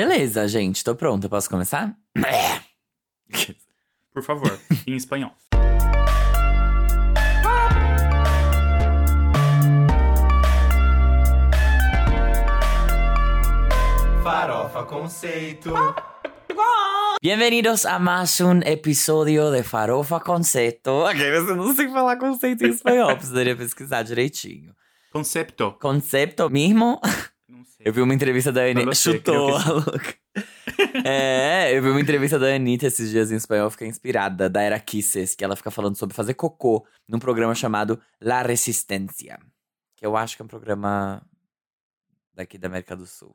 Beleza, gente, tô pronta. Posso começar? Por favor, em espanhol. Farofa Conceito. Bienvenidos a más un episódio de Farofa Conceito. Ok, você não sei falar conceito em espanhol, precisaria pesquisar direitinho. Concepto. Concepto mesmo? Não sei. Eu vi uma entrevista da Anitta. Chutou a louca. É, eu vi uma entrevista da Anitta esses dias em espanhol, fiquei inspirada, da Era Kisses, que ela fica falando sobre fazer cocô num programa chamado La Resistência. Que eu acho que é um programa daqui da América do Sul.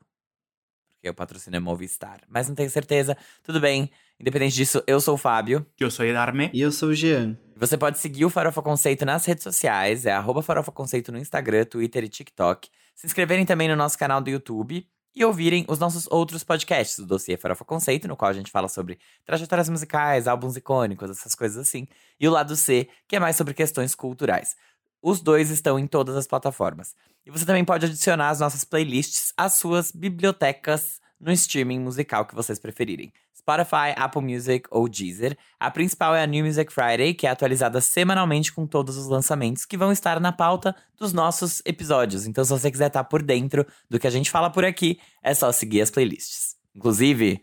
Porque o patrocínio é Movistar. Mas não tenho certeza. Tudo bem. Independente disso, eu sou o Fábio. Eu sou Edarme. E eu sou o Jean. Você pode seguir o Farofa Conceito nas redes sociais, é arroba Farofa Conceito no Instagram, Twitter e TikTok. Se inscreverem também no nosso canal do YouTube e ouvirem os nossos outros podcasts, o dossiê Farofa Conceito, no qual a gente fala sobre trajetórias musicais, álbuns icônicos, essas coisas assim. E o lado C, que é mais sobre questões culturais. Os dois estão em todas as plataformas. E você também pode adicionar as nossas playlists às suas bibliotecas no streaming musical que vocês preferirem. Spotify, Apple Music ou Deezer. A principal é a New Music Friday, que é atualizada semanalmente com todos os lançamentos que vão estar na pauta dos nossos episódios. Então, se você quiser estar por dentro do que a gente fala por aqui, é só seguir as playlists. Inclusive,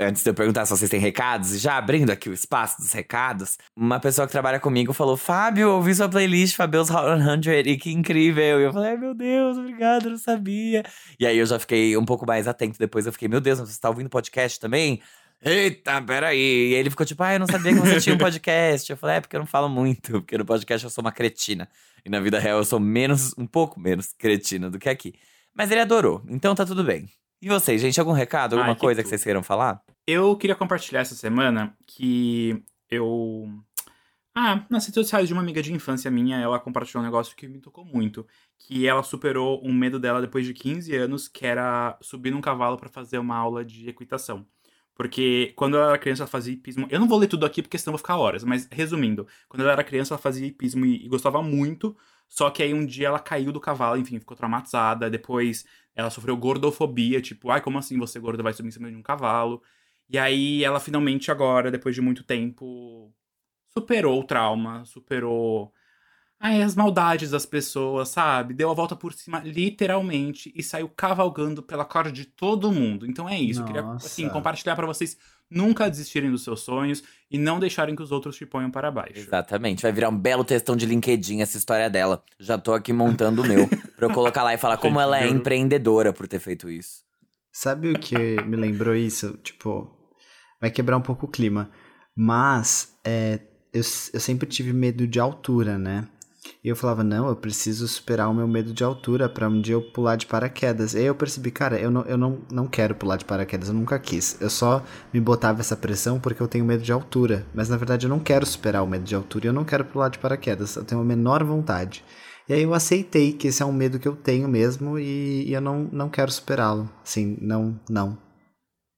antes de eu perguntar se vocês têm recados, e já abrindo aqui o espaço dos recados, uma pessoa que trabalha comigo falou: Fábio, ouvi sua playlist Fabio's Hot 100 e que incrível. E eu falei: meu Deus, obrigado, não sabia. E aí eu já fiquei um pouco mais atento. Depois eu fiquei: meu Deus, você tá ouvindo podcast também? Eita, peraí. E ele ficou tipo: ah, eu não sabia que você tinha um podcast. Eu falei: é, porque eu não falo muito, porque no podcast eu sou uma cretina. E na vida real eu sou menos, um pouco menos cretina do que aqui. Mas ele adorou, então tá tudo bem. E vocês, gente, algum recado, alguma Ai, que coisa que vocês queiram falar? Eu queria compartilhar essa semana que eu. Ah, nas redes sociais de uma amiga de infância minha, ela compartilhou um negócio que me tocou muito. Que ela superou um medo dela depois de 15 anos, que era subir num cavalo pra fazer uma aula de equitação. Porque quando ela era criança, ela fazia hipismo. Eu não vou ler tudo aqui porque senão vou ficar horas, mas resumindo, quando ela era criança, ela fazia hipismo e, e gostava muito. Só que aí um dia ela caiu do cavalo, enfim, ficou traumatizada. Depois ela sofreu gordofobia, tipo, ai, como assim você gorda vai subir em cima de um cavalo? E aí ela finalmente agora, depois de muito tempo, superou o trauma, superou ai, as maldades das pessoas, sabe? Deu a volta por cima, literalmente, e saiu cavalgando pela cara de todo mundo. Então é isso, eu queria assim, compartilhar pra vocês nunca desistirem dos seus sonhos e não deixarem que os outros te ponham para baixo. Exatamente. Vai virar um belo textão de LinkedIn essa história dela. Já tô aqui montando o meu. pra eu colocar lá e falar como ela é empreendedora por ter feito isso. Sabe o que me lembrou isso? Tipo, vai quebrar um pouco o clima. Mas é, eu, eu sempre tive medo de altura, né? E eu falava, não, eu preciso superar o meu medo de altura pra um dia eu pular de paraquedas. E aí eu percebi, cara, eu não, eu não, não quero pular de paraquedas, eu nunca quis. Eu só me botava essa pressão porque eu tenho medo de altura. Mas na verdade eu não quero superar o medo de altura e eu não quero pular de paraquedas. Eu tenho a menor vontade. E aí eu aceitei que esse é um medo que eu tenho mesmo e, e eu não, não quero superá-lo. Assim, não, não.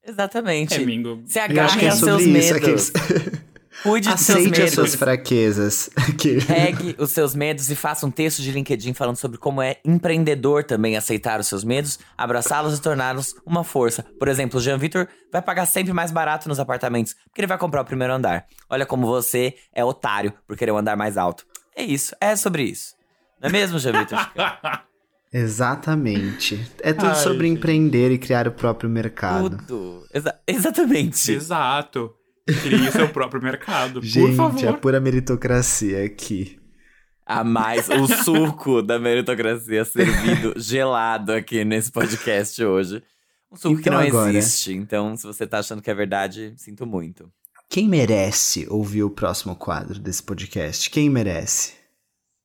Exatamente. É, Mingo. Se agarre que é aos seus sobre isso. medos. aqueles- Cuide dos seus Aceite as suas medos. fraquezas. Que- Pegue os seus medos e faça um texto de LinkedIn falando sobre como é empreendedor também aceitar os seus medos, abraçá-los e torná-los uma força. Por exemplo, o Jean Vitor vai pagar sempre mais barato nos apartamentos, porque ele vai comprar o primeiro andar. Olha como você é otário por querer um andar mais alto. É isso, é sobre isso. Não é mesmo, Jean Vitor? Exatamente. É tudo Ai, sobre gente. empreender e criar o próprio mercado. Tudo. Exa- exatamente. Exato. Crie seu próprio mercado. por Gente, favor. a pura meritocracia aqui. A mais o suco da meritocracia servido gelado aqui nesse podcast hoje. Um suco que Então não agora- existe. Então, se você tá achando que é verdade, sinto muito. Quem merece ouvir o próximo quadro desse podcast? Quem merece?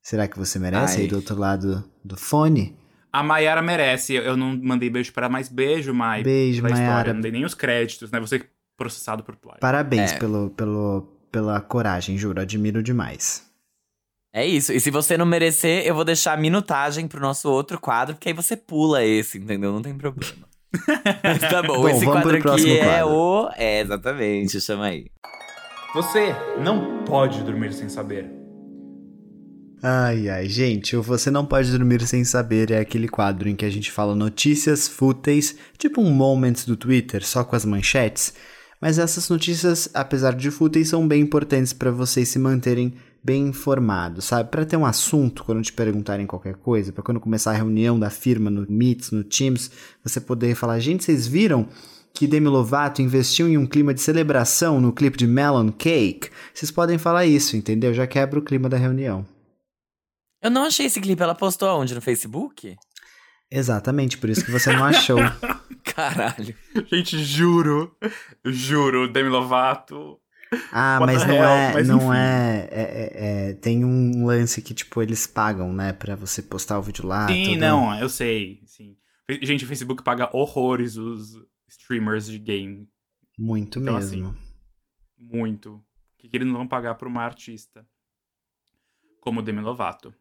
Será que você merece Ai. aí do outro lado do fone? A Mayara merece. Eu não mandei beijo para mais beijo, Mai. Beijo. Mayara. Não dei nem os créditos, né? Você processado por plágio. Parabéns É. pelo, pelo, pela coragem, juro. Admiro demais. É isso. E se você não merecer, eu vou deixar a minutagem pro nosso outro quadro, porque aí você pula esse, entendeu? Não tem problema. Mas tá bom, Bom, esse vamos quadro aqui é quadro. o. É, exatamente, chama aí. Você não pode dormir sem saber. Ai, ai, gente, o Você Não Pode Dormir Sem Saber é aquele quadro em que a gente fala notícias fúteis, tipo um Moments do Twitter, só com as manchetes. Mas essas notícias, apesar de fúteis, são bem importantes para vocês se manterem bem informados, sabe? Para ter um assunto quando te perguntarem qualquer coisa, para quando começar a reunião da firma no Meets, no Teams, você poder falar: gente, vocês viram que Demi Lovato investiu em um clima de celebração no clipe de Melon Cake? Vocês podem falar isso, entendeu? Já quebra o clima da reunião. Eu não achei esse clipe. Ela postou aonde? No Facebook? Exatamente, por isso que você não achou. Caralho. Gente, juro, juro, Demi Lovato. Ah, What mas não hell? é, Mas não é, é, é- é- Tem um lance que, tipo, eles pagam, né? Pra você postar o vídeo lá. sim, tudo. não, eu sei, sim. Gente, o Facebook paga horrores os streamers de game. Muito Então, mesmo. Muito. O que, que eles não vão pagar pra uma artista como Demi Lovato.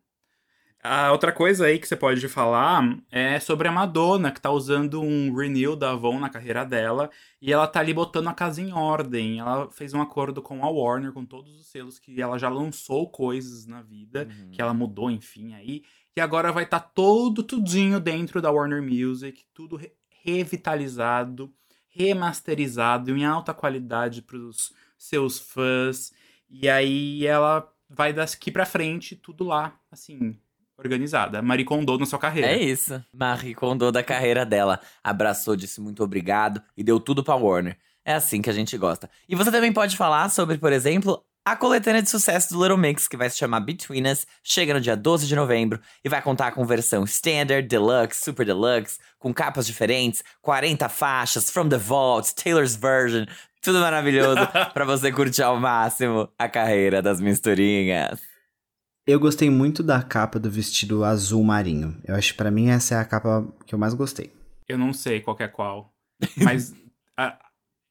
A outra coisa aí que você pode falar é sobre a Madonna, que tá usando um renew da Avon na carreira dela. E ela tá ali botando a casa em ordem. Ela fez um acordo com a Warner, com todos os selos que ela já lançou coisas na vida, Uhum. que ela mudou, enfim, aí. E agora vai estar todo, tudinho dentro da Warner Music, tudo re- revitalizado, remasterizado em alta qualidade pros seus fãs. E aí ela vai daqui pra frente, tudo lá, assim, organizada. Marie Kondo na sua carreira. É isso. Marie Kondo da carreira dela. Abraçou, disse muito obrigado e deu tudo pra Warner. É assim que a gente gosta. E você também pode falar sobre, por exemplo, a coletânea de sucesso do Little Mix, que vai se chamar Between Us, chega no dia 12 de novembro e vai contar com versão Standard, Deluxe, Super Deluxe, com capas diferentes, 40 faixas, From the Vault, Taylor's Version, tudo maravilhoso pra você curtir ao máximo a carreira das misturinhas. Eu gostei muito da capa do vestido azul marinho. Eu acho que pra mim essa é a capa que eu mais gostei. Eu não sei qual é qual. Mas a-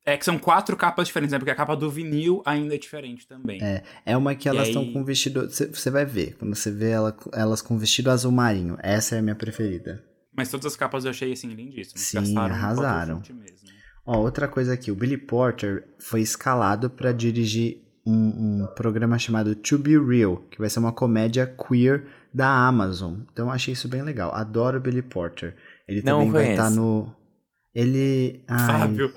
é que são quatro capas diferentes, né? Porque a capa do vinil ainda é diferente também. É, é uma que elas estão aí- com vestido. Você vai ver, quando você vê ela- elas com vestido azul marinho. Essa é a minha preferida. Mas todas as capas eu achei, assim, lindíssimas. Sim, Gastaram um arrasaram. photoshoot mesmo. Ó, outra coisa aqui, o Billy Porter foi escalado pra dirigir um, um programa chamado To Be Real, que vai ser uma comédia queer da Amazon. Então eu achei isso bem legal. Adoro o Billy Porter. Ele Não também vai estar no. Ele. Ai, Fábio,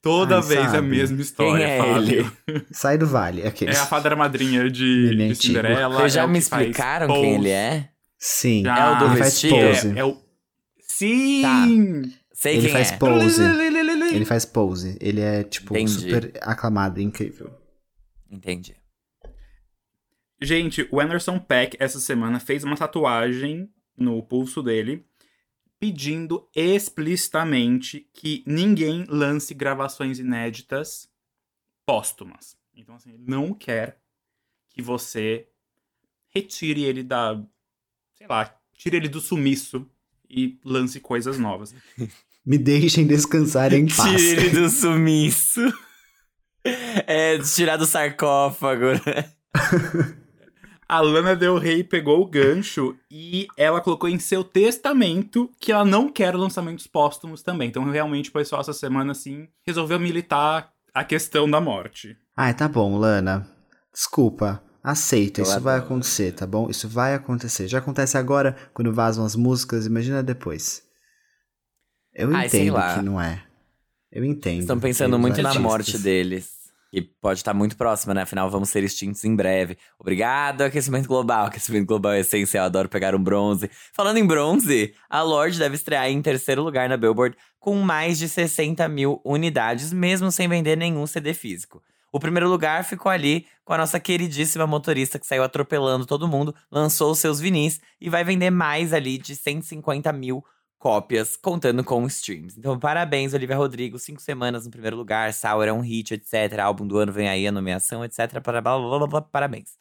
toda Ai, vez a sabe. mesma história, Quem é Fábio. ele? sai do vale. É Aqueles. a fada madrinha de, é de. Cinderela. Vocês já é me que faz explicaram Pose. quem ele é? Sim. Já. É o do ele faz vestido? pose. É, é o... Sim! Sei Ele quem faz é. pose. Ele faz pose. Ele é, tipo, Entendi. super aclamado, incrível. Entendi. Gente, o Anderson Peck, essa semana, fez uma tatuagem no pulso dele, pedindo explicitamente que ninguém lance gravações inéditas póstumas. Então, assim, ele não quer que você retire ele da. Sei lá, tire ele do sumiço e lance coisas novas. Me deixem descansar em paz. Tire ele do sumiço. É, tirar do sarcófago, né? A Lana Del Rey pegou o gancho e ela colocou em seu testamento que ela não quer lançamentos póstumos também. Então, realmente, o pessoal essa semana, assim, resolveu militar a questão da morte. Ai, tá bom, Lana. Desculpa. Aceita, isso vai acontecer, tá bom? Isso vai acontecer. Já acontece agora, quando vazam as músicas, imagina depois. Eu Ai, entendo que não é. Eu entendo. Estão pensando muito na morte deles. Que pode estar muito próxima, né? Afinal, vamos ser extintos em breve. Obrigado, aquecimento global. Aquecimento global é essencial, adoro pegar um bronze. Falando em bronze, a Lorde deve estrear em terceiro lugar na Billboard com mais de 60 mil unidades, mesmo sem vender nenhum CD físico. O primeiro lugar ficou ali com a nossa queridíssima motorista que saiu atropelando todo mundo, lançou os seus vinis e vai vender mais ali de 150 mil cópias, contando com streams. Então, parabéns, Olivia Rodrigo. Cinco semanas no primeiro lugar, Sour é um hit, etc. Álbum do ano vem aí, a nomeação, etc. Para- blá, blá, blá, blá, Parabéns.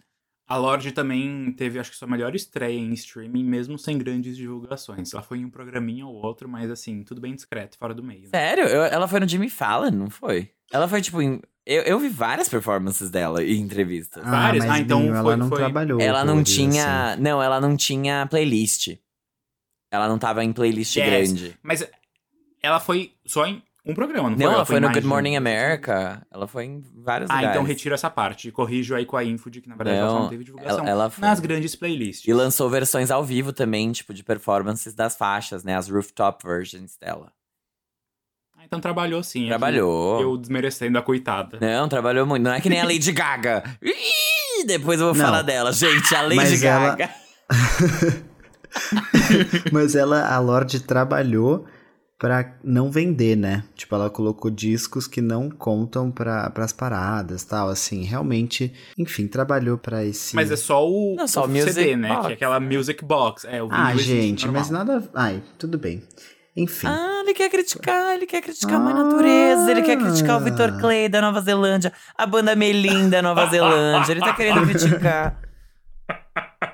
A Lorde também teve, acho que, sua melhor estreia em streaming, mesmo sem grandes divulgações. Ela foi em um programinha ou outro, mas, assim, tudo bem discreto, fora do meio. né? Sério? Eu- ela foi no Jimmy Fallon, não foi? Ela foi, tipo, em... Eu, eu vi várias performances dela em entrevistas. Ah, Várias? mas Ah, então Binho, foi- ela não foi- trabalhou. ela não tinha. assim. Não, ela não tinha playlist. Ela não tava em playlist Yes. grande. Mas ela foi só em um programa, não, Não, foi? ela foi em no Good. Morning America. Ela foi em vários Ah, lugares. então retiro essa parte. Corrijo aí com a info de que, na verdade, ela só Não, não teve divulgação ela- ela foi. nas grandes playlists. E lançou versões ao vivo também, tipo, de performances das faixas, né? As rooftop versions dela. Ah, então trabalhou sim. Trabalhou. Eu desmerecendo a coitada. Não, trabalhou muito. Não é que nem a Lady Gaga. Ih, depois eu vou Não. falar dela. Gente, a Lady Mas ela- Gaga. Mas ela, a Lorde trabalhou pra não vender, né? Tipo, ela colocou discos que não contam para as paradas, tal, assim, realmente, enfim, trabalhou pra esse Mas é só o, Não, só o o Music CD, né? Box. Que é aquela Music Box. É, o Ah, gente, mas nada, ai, tudo bem. Enfim. Ah, ele quer criticar, ele quer criticar a mãe natureza, ele quer criticar o Victor Clay da Nova Zelândia, a banda Melim da Nova Zelândia, ele tá querendo criticar.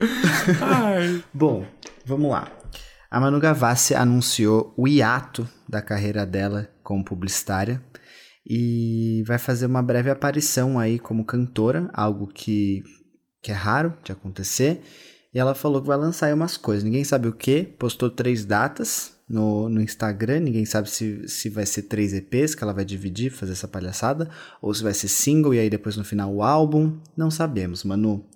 Bom, vamos lá. A Manu Gavassi anunciou o hiato da carreira dela como publicitária e vai fazer uma breve aparição aí como cantora, algo que, que é raro de acontecer. E ela falou que vai lançar aí umas coisas. Ninguém sabe o que. Postou três datas no, no Instagram. Ninguém sabe se, se vai ser três EPs que ela vai dividir, fazer essa palhaçada. Ou se vai ser single e aí depois no final o álbum. Não sabemos, Manu.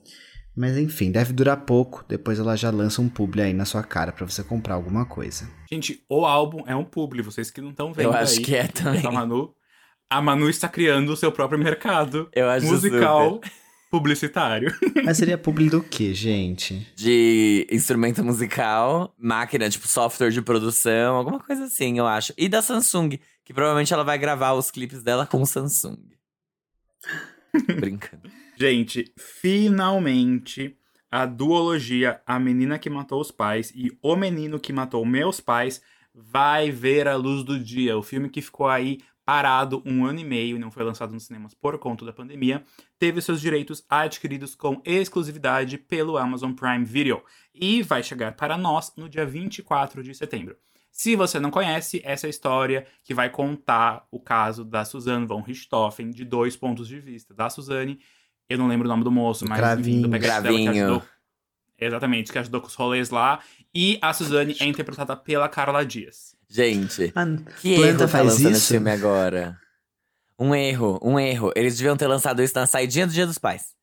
Mas enfim, deve durar pouco. Depois ela já lança um publi aí na sua cara pra você comprar alguma coisa. Gente, o álbum é um publi, vocês que não estão vendo Eu acho aí. que é também. A Manu, a Manu está criando o seu próprio mercado Eu acho musical publicitário. Mas seria publi do que, gente? de instrumento musical, máquina, tipo software de produção, alguma coisa assim, eu acho. E da Samsung, que provavelmente ela vai gravar os clipes dela com o Samsung. Brincando. Gente, finalmente a duologia A Menina que Matou os Pais e O Menino que Matou Meus Pais vai ver a luz do dia. O filme que ficou aí parado um ano e meio e não foi lançado nos cinemas por conta da pandemia, teve seus direitos adquiridos com exclusividade pelo Amazon Prime Video e vai chegar para nós no dia 24 de setembro. Se você não conhece, essa é história que vai contar o caso da Suzanne von Richthofen de dois pontos de vista. Da Suzanne, eu não lembro o nome do moço, mas Cravinho. do background dela que ajudou. Exatamente, que ajudou com os rolês lá. E a Suzane é interpretada pela Carla Dias. Gente, Ah, que Planta erro tá faz esse isso? filme agora. Um erro, um erro. Eles deviam ter lançado isso na saidinha do Dia dos Pais.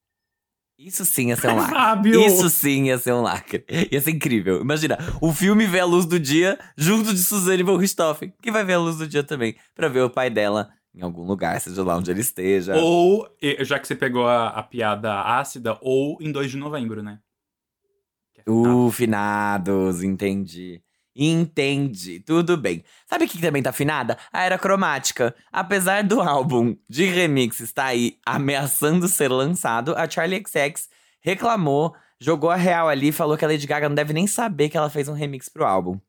Isso sim ia ser um lacre. Fábio! Isso sim ia ser um lacre. Ia ser incrível. Imagina, o filme vê a luz do dia junto de Suzane von Richthofen, que vai ver a luz do dia também, pra ver o pai dela em algum lugar, seja lá onde ele esteja. Ou, já que você pegou a, a piada ácida, ou em 2 de novembro, né? É. Uh, finados, entendi. Entendi, tudo bem. Sabe o que também tá afinada? A era cromática. Apesar do álbum de remix estar aí ameaçando ser lançado, a Charlie XX reclamou, jogou a real ali e falou que a Lady Gaga não deve nem saber que ela fez um remix pro álbum.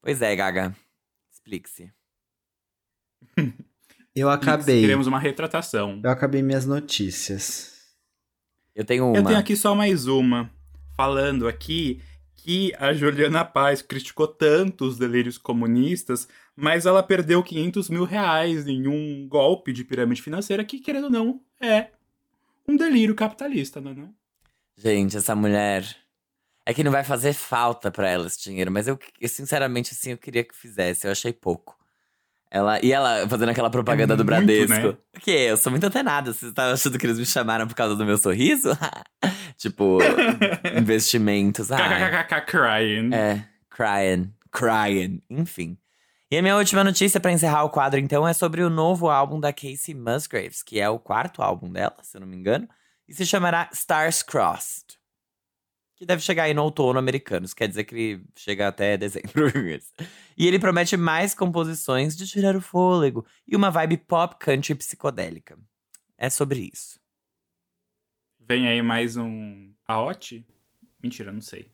Pois é, Gaga. Explique-se. Eu acabei. Queremos uma retratação. Eu acabei minhas notícias. Eu tenho uma. Eu tenho aqui só mais uma. Falando aqui que a Juliana Paz criticou tanto os delírios comunistas, mas ela perdeu 500 mil reais em um golpe de pirâmide financeira que, querendo ou não, é um delírio capitalista, não é não? Gente, essa mulher. É que não vai fazer falta pra ela esse dinheiro, mas eu, eu, sinceramente, assim, eu queria que fizesse. Eu achei pouco. Ela, e ela fazendo aquela propaganda É do muito, Bradesco. né? Que eu sou muito antenada. Vocês estavam achando que eles me chamaram por causa do meu sorriso? tipo, investimentos. Crying. é, crying, crying, enfim. E a minha última notícia pra encerrar o quadro, então, é sobre o novo álbum da Casey Musgraves, que é o quarto álbum dela, se eu não me engano, e se chamará Stars Crossed. Que deve chegar aí no outono americano, isso quer dizer que ele chega até dezembro. e ele promete mais composições de tirar o fôlego e uma vibe pop country psicodélica. É sobre isso. Vem aí mais um Aote? Mentira, não sei.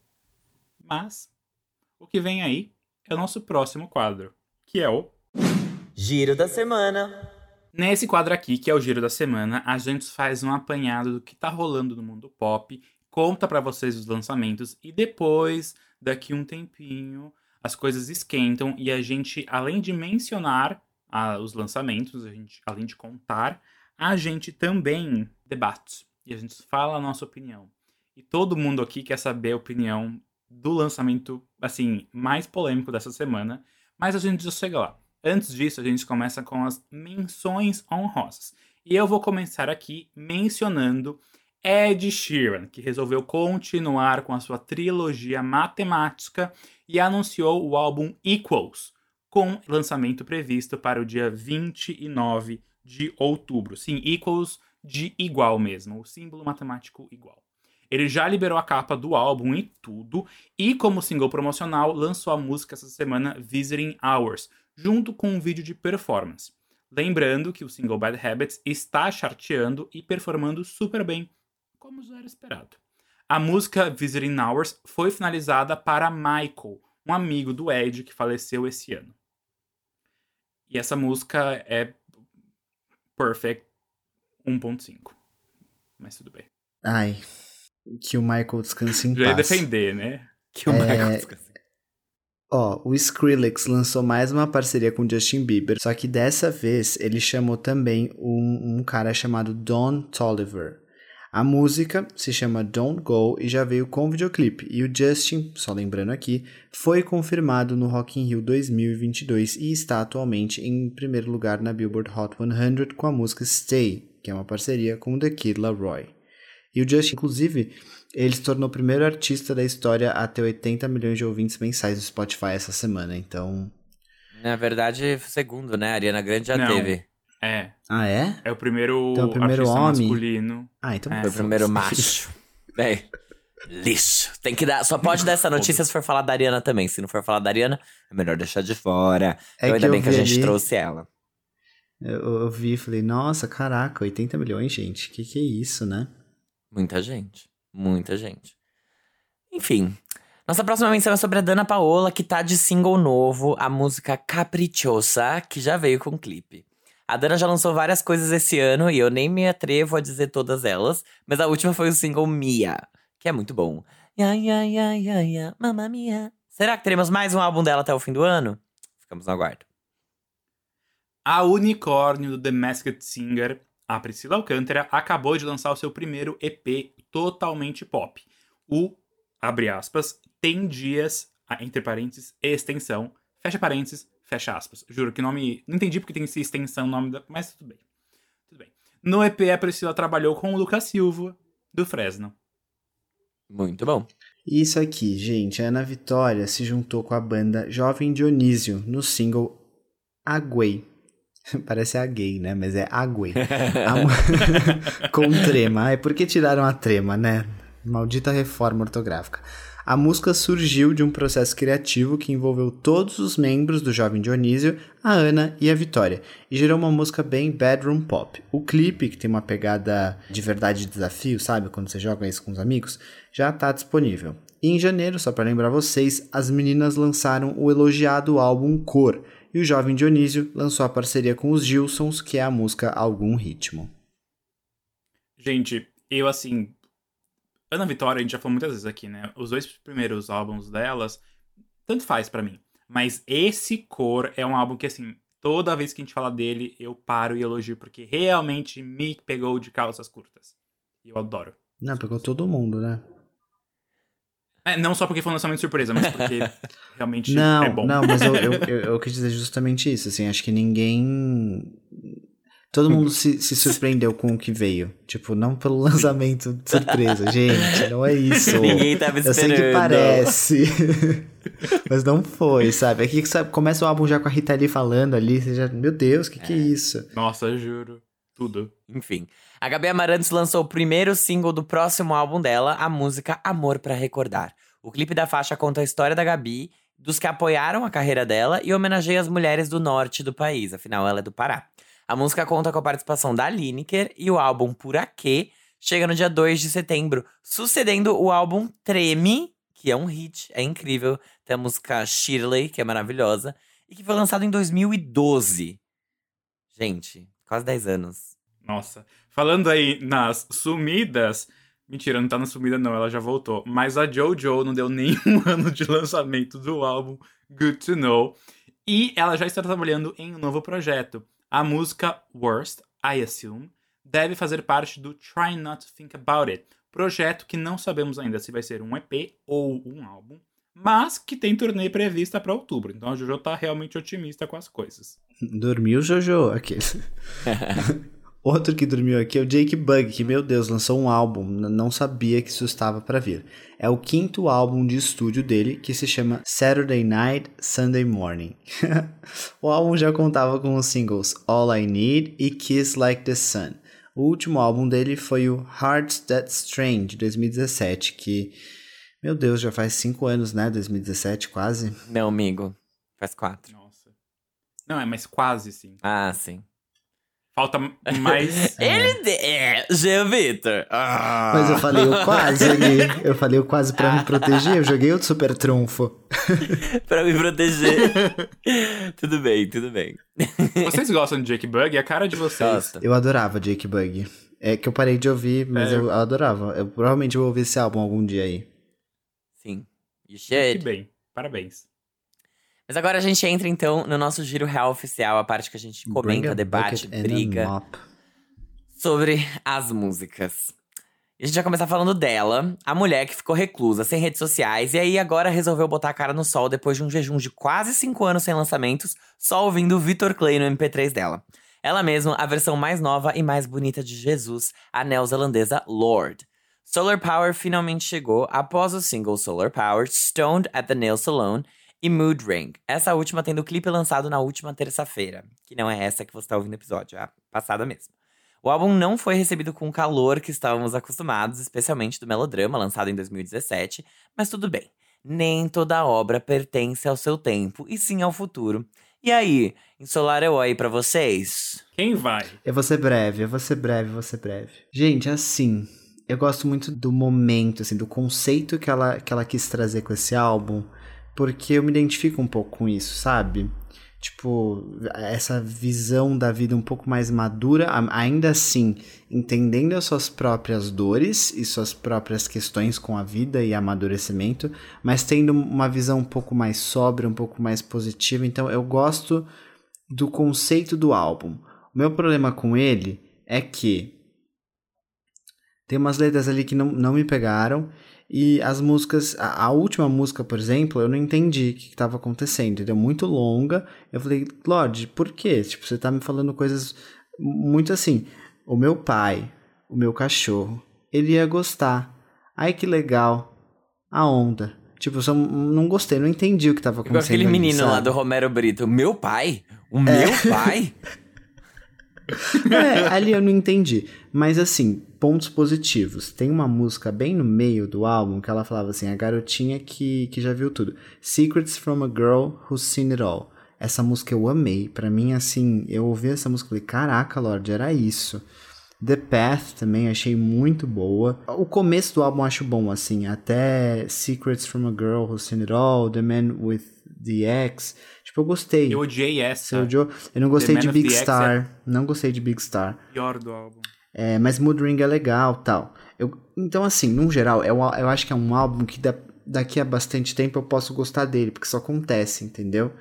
Mas o que vem aí é o nosso próximo quadro, que é o Giro da semana. Nesse quadro aqui, que é o Giro da Semana, a gente faz um apanhado do que tá rolando no mundo pop, conta pra vocês os lançamentos e depois, daqui um tempinho, as coisas esquentam e a gente, além de mencionar ah, os lançamentos, a gente, além de contar, a gente também debate e a gente fala a nossa opinião. E todo mundo aqui quer saber a opinião do lançamento, assim, mais polêmico dessa semana, mas a gente já chega lá. Antes disso, a gente começa com as menções honrosas. E eu vou começar aqui mencionando Ed Sheeran, que resolveu continuar com a sua trilogia matemática e anunciou o álbum Equals, com lançamento previsto para o dia 29 de outubro. Sim, Equals de igual mesmo, o símbolo matemático igual. Ele já liberou a capa do álbum e tudo, e como single promocional, lançou a música essa semana Visiting Hours, junto com um vídeo de performance. Lembrando que o single Bad Habits está charteando e performando super bem, como já era esperado. A música Visiting Hours foi finalizada para Michael, um amigo do Ed que faleceu esse ano. E essa música é Perfect 1.5. Mas tudo bem. Ai, que o Michael descanse em Já paz. defender, né? Que o É, Michael esqueceu. Ó, o Skrillex lançou mais uma parceria com o Justin Bieber, só que dessa vez ele chamou também um, um cara chamado Don Tolliver. A música se chama Don't Go e já veio com videoclipe. E o Justin, só lembrando aqui, foi confirmado no Rock in Rio 2022 e está atualmente em primeiro lugar na Billboard Hot 100 com a música Stay, que é uma parceria com The Kid Laroi. E o Justin, inclusive, ele se tornou o primeiro artista da história a ter 80 milhões de ouvintes mensais no Spotify essa semana, então... Na verdade, segundo, né? A Ariana Grande já Não. teve. É. Ah, é? É o primeiro, Então, o primeiro artista homem. masculino. Ah, então... É. Foi o primeiro macho. Bem, lixo. Tem que dar. Só pode dar essa notícia se for falar da Ariana também. Se não for falar da Ariana, é melhor deixar de fora. É então, que ainda eu bem que a gente ali- trouxe ela. Eu, eu vi e falei, nossa, caraca, 80 milhões, gente. Que que é isso, né? Muita gente. Muita gente. Enfim. Nossa próxima menção é sobre a Dana Paola, que tá de single novo, a música Caprichosa, que já veio com clipe. A Dana já lançou várias coisas esse ano e eu nem me atrevo a dizer todas elas, mas a última foi o single Mia, que é muito bom. Ya, ya, ya, ya, ya, mamma mia. Será que teremos mais um álbum dela até o fim do ano? Ficamos no aguardo. A unicórnio do The Masked Singer, a Priscila Alcântara, acabou de lançar o seu primeiro EP totalmente pop. O, abre aspas, tem dias, entre parênteses, extensão, fecha parênteses, fecha aspas. Juro que nome. Não entendi porque tem essa extensão no nome da. Mas tudo bem. Tudo bem. No EP, a Priscila trabalhou com o Lucas Silva, do Fresno. Muito bom. Isso aqui, gente, a Ana Vitória se juntou com a banda Jovem Dionísio no single Aguei. Parece a gay, né? Mas é Aguei. A mu- com trema. Ai, por que tiraram a trema, né? Maldita reforma ortográfica. A música surgiu de um processo criativo que envolveu todos os membros do Jovem Dionísio, a Ana e a Vitória, e gerou uma música bem bedroom pop. O clipe, que tem uma pegada de verdade e desafio, sabe? Quando você joga isso com os amigos, já está disponível. E em janeiro, só para lembrar vocês, as meninas lançaram o elogiado álbum Cor, e o Jovem Dionísio lançou a parceria com os Gilsons, que é a música Algum Ritmo. Gente, eu assim. Ana Vitória, a gente já falou muitas vezes aqui, né? Os dois primeiros álbuns delas, tanto faz pra mim. Mas esse Cor é um álbum que, assim, toda vez que a gente fala dele, eu paro e elogio, porque realmente me pegou de calças curtas. E eu adoro. Não, pegou todo mundo, né? É, não só porque foi um lançamento surpresa, mas porque realmente Não, é bom. não, mas eu, eu, eu, eu quis dizer justamente isso, assim, acho que ninguém... Todo mundo se, se surpreendeu com o que veio. Tipo, não pelo lançamento de surpresa, gente, não é isso. Ninguém tava Eu esperando. sei que parece, mas não foi, sabe? Aqui que sabe, começa o álbum já com a Rita Lee falando ali, você já, meu Deus, que que é isso? Nossa, eu juro. Tudo. Enfim, a Gabi Amarantos lançou o primeiro single do próximo álbum dela, a música Amor pra Recordar. O clipe da faixa conta a história da Gabi, dos que apoiaram a carreira dela e homenageia as mulheres do norte do país, afinal ela é do Pará. A música conta com a participação da Lineker e o álbum Por Aquê chega no dia 2 de setembro, sucedendo o álbum Treme, que é um hit, é incrível. Tem a música Shirley, que é maravilhosa, e que foi lançado em 2012. Gente, quase 10 anos. Nossa. Falando aí nas sumidas. Mentira, não tá na sumida, não, ela já voltou. Mas a JoJo não deu nenhum ano de lançamento do álbum Good to Know. E ela já está trabalhando em um novo projeto. A música Worst, I Assume, deve fazer parte do Try Not to Think About It, projeto que não sabemos ainda se vai ser um EP ou um álbum, mas que tem turnê prevista pra outubro. Então a Jojo tá realmente otimista com as coisas. Dormiu Jojo, aquele. Outro que dormiu aqui é o Jake Bug, que, meu Deus, lançou um álbum, não sabia que isso estava para vir. É o quinto álbum de estúdio dele, que se chama Saturday Night, Sunday Morning. o álbum já contava com os singles All I Need e Kiss Like the Sun. O último álbum dele foi o Hearts That Strange, de 2017, que, meu Deus, já faz cinco anos, né? 2017, quase. Não, amigo. Faz quatro. Nossa. Não, é, mas quase sim. Ah, sim. Falta mais. Ele. De... É, Jean Vitor. Ah. Mas eu falei o quase ali. Eu falei o quase pra me proteger. Eu joguei outro super trunfo. pra me proteger. tudo bem, tudo bem. Vocês gostam de Jake Bug? É a cara de vocês. Gosto. Eu adorava Jake Bug. É que eu parei de ouvir, mas É. eu adorava. Eu provavelmente vou ouvir esse álbum algum dia aí. Sim. You Que bem. Parabéns. Mas agora a gente entra então no nosso giro real oficial, a parte que a gente comenta, a debate, briga sobre as músicas. E a gente vai começar falando dela, a mulher que ficou reclusa, sem redes sociais, e aí agora resolveu botar a cara no sol depois de um jejum de quase 5 anos sem lançamentos, só ouvindo Vitor Clay no MP3 dela. Ela mesma, a versão mais nova e mais bonita de Jesus, a neozelandesa Lord. Solar Power finalmente chegou após o single Solar Power, Stoned at the Nail Salon e Mood Ring. Essa última tendo o clipe lançado na última terça-feira, que não é essa que você está ouvindo o episódio, é a passada mesmo. O álbum não foi recebido com o calor que estávamos acostumados, especialmente do melodrama, lançado em 2017, mas tudo bem. Nem toda obra pertence ao seu tempo, e sim ao futuro. E aí, ensolar eu aí pra vocês? Quem vai? Eu vou ser breve, eu vou ser breve, eu vou ser breve. Gente, assim, eu gosto muito do momento, assim, do conceito que ela, que ela quis trazer com esse álbum, porque eu me identifico um pouco com isso, sabe? Tipo, essa visão da vida um pouco mais madura, ainda assim, entendendo as suas próprias dores e suas próprias questões com a vida e amadurecimento, mas tendo uma visão um pouco mais sóbria, um pouco mais positiva. Então, eu gosto do conceito do álbum. O meu problema com ele é que tem umas letras ali que não, não me pegaram. E as músicas, a, a última música, por exemplo, eu não entendi o que estava acontecendo. Entendeu? Muito longa. Eu falei, Lorde, por quê? Tipo, você tá me falando coisas muito assim. O meu pai, o meu cachorro, ele ia gostar. Ai, que legal. A onda. Tipo, eu só não gostei, não entendi o que estava Igual acontecendo. aquele ali, menino lá do Romero Brito. Meu pai? O meu pai? É, ali eu não entendi. Mas assim, pontos positivos. Tem uma música bem no meio do álbum que ela falava assim: a garotinha que, que já viu tudo. Secrets from a Girl Who's Seen It All. Essa música eu amei. Pra mim, assim, eu ouvi essa música e falei: caraca, Lorde, era isso. The Path também achei muito boa. O começo do álbum acho bom, assim, até Secrets from a Girl Who's Seen It All, The Man with the X. Tipo, eu gostei. Eu odiei Você essa. odiou? Eu não gostei Man de of Big the X Star. Não gostei de Big Star. Pior do álbum. É, mas Mood Ring é legal tal. Eu, então, assim, no geral, eu, eu acho que é um álbum que da- daqui a bastante tempo eu posso gostar dele, porque isso acontece, entendeu?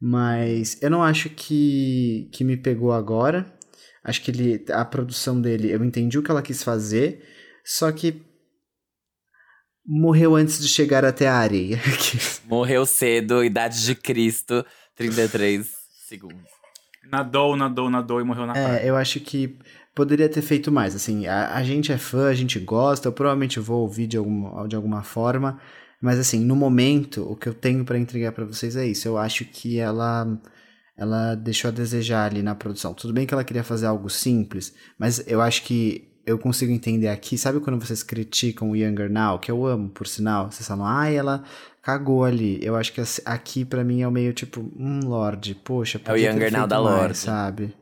Mas eu não acho que, que me pegou agora. Acho que ele, a produção dele, eu entendi o que ela quis fazer, só que morreu antes de chegar até a areia. Morreu cedo, idade de Cristo, 33 segundos. Nadou, nadou, nadou e morreu na praia. É, eu acho que poderia ter feito mais. Assim, a, a gente é fã, a gente gosta, eu provavelmente vou ouvir de alguma, de alguma forma. Mas assim, no momento, o que eu tenho pra entregar pra vocês é isso. Eu acho que ela ela deixou a desejar ali na produção. Tudo bem que ela queria fazer algo simples, mas eu acho que eu consigo entender aqui. Sabe quando vocês criticam o Younger Now, que eu amo, por sinal? Vocês falam, ai, ela cagou ali. Eu acho que aqui pra mim é o meio tipo, hum, Lorde, poxa, É o podia Younger Now da mais, Lorde. sabe?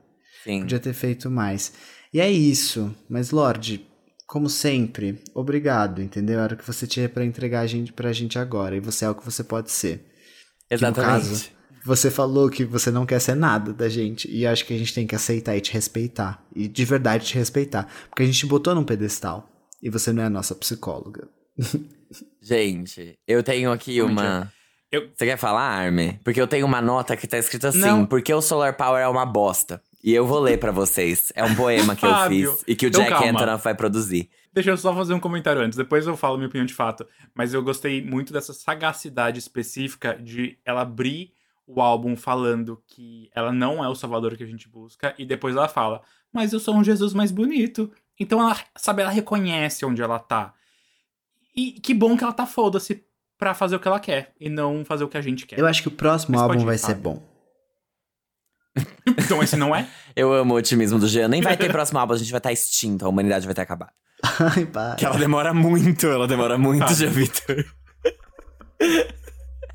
Sim. Podia ter feito mais. E é isso. Mas, Lorde, como sempre, obrigado, entendeu? Era o que você tinha pra entregar a gente, pra gente agora. E você é o que você pode ser. Que, no Exatamente. caso, você falou que você não quer ser nada da gente. E acho que a gente tem que aceitar e te respeitar. E de verdade te respeitar. Porque a gente te botou num pedestal. E você não é a nossa psicóloga. Gente, eu tenho aqui Realmente uma. Eu- Você quer falar, Arme? Porque eu tenho uma nota que tá escrito assim: Não. porque o Solar Power é uma bosta. E eu vou ler pra vocês. É um poema que eu Fábio, fiz e que o então Jack calma. Antonoff vai produzir. Deixa eu só fazer um comentário antes, depois eu falo minha opinião de fato. Mas eu gostei muito dessa sagacidade específica de ela abrir o álbum falando que ela não é o salvador que a gente busca, e depois ela fala, mas eu sou um Jesus mais bonito. Então ela, sabe, ela reconhece onde ela tá. E que bom que ela tá foda-se pra fazer o que ela quer, e não fazer o que a gente quer. Eu acho que o próximo Mas álbum vai ser bom. Então esse não é? Eu amo o otimismo do Jean. Nem vai ter próximo álbum, a gente vai estar extinto, a humanidade vai ter acabado. Ai, para. Que ela demora muito, ela demora muito. Jean Vitor.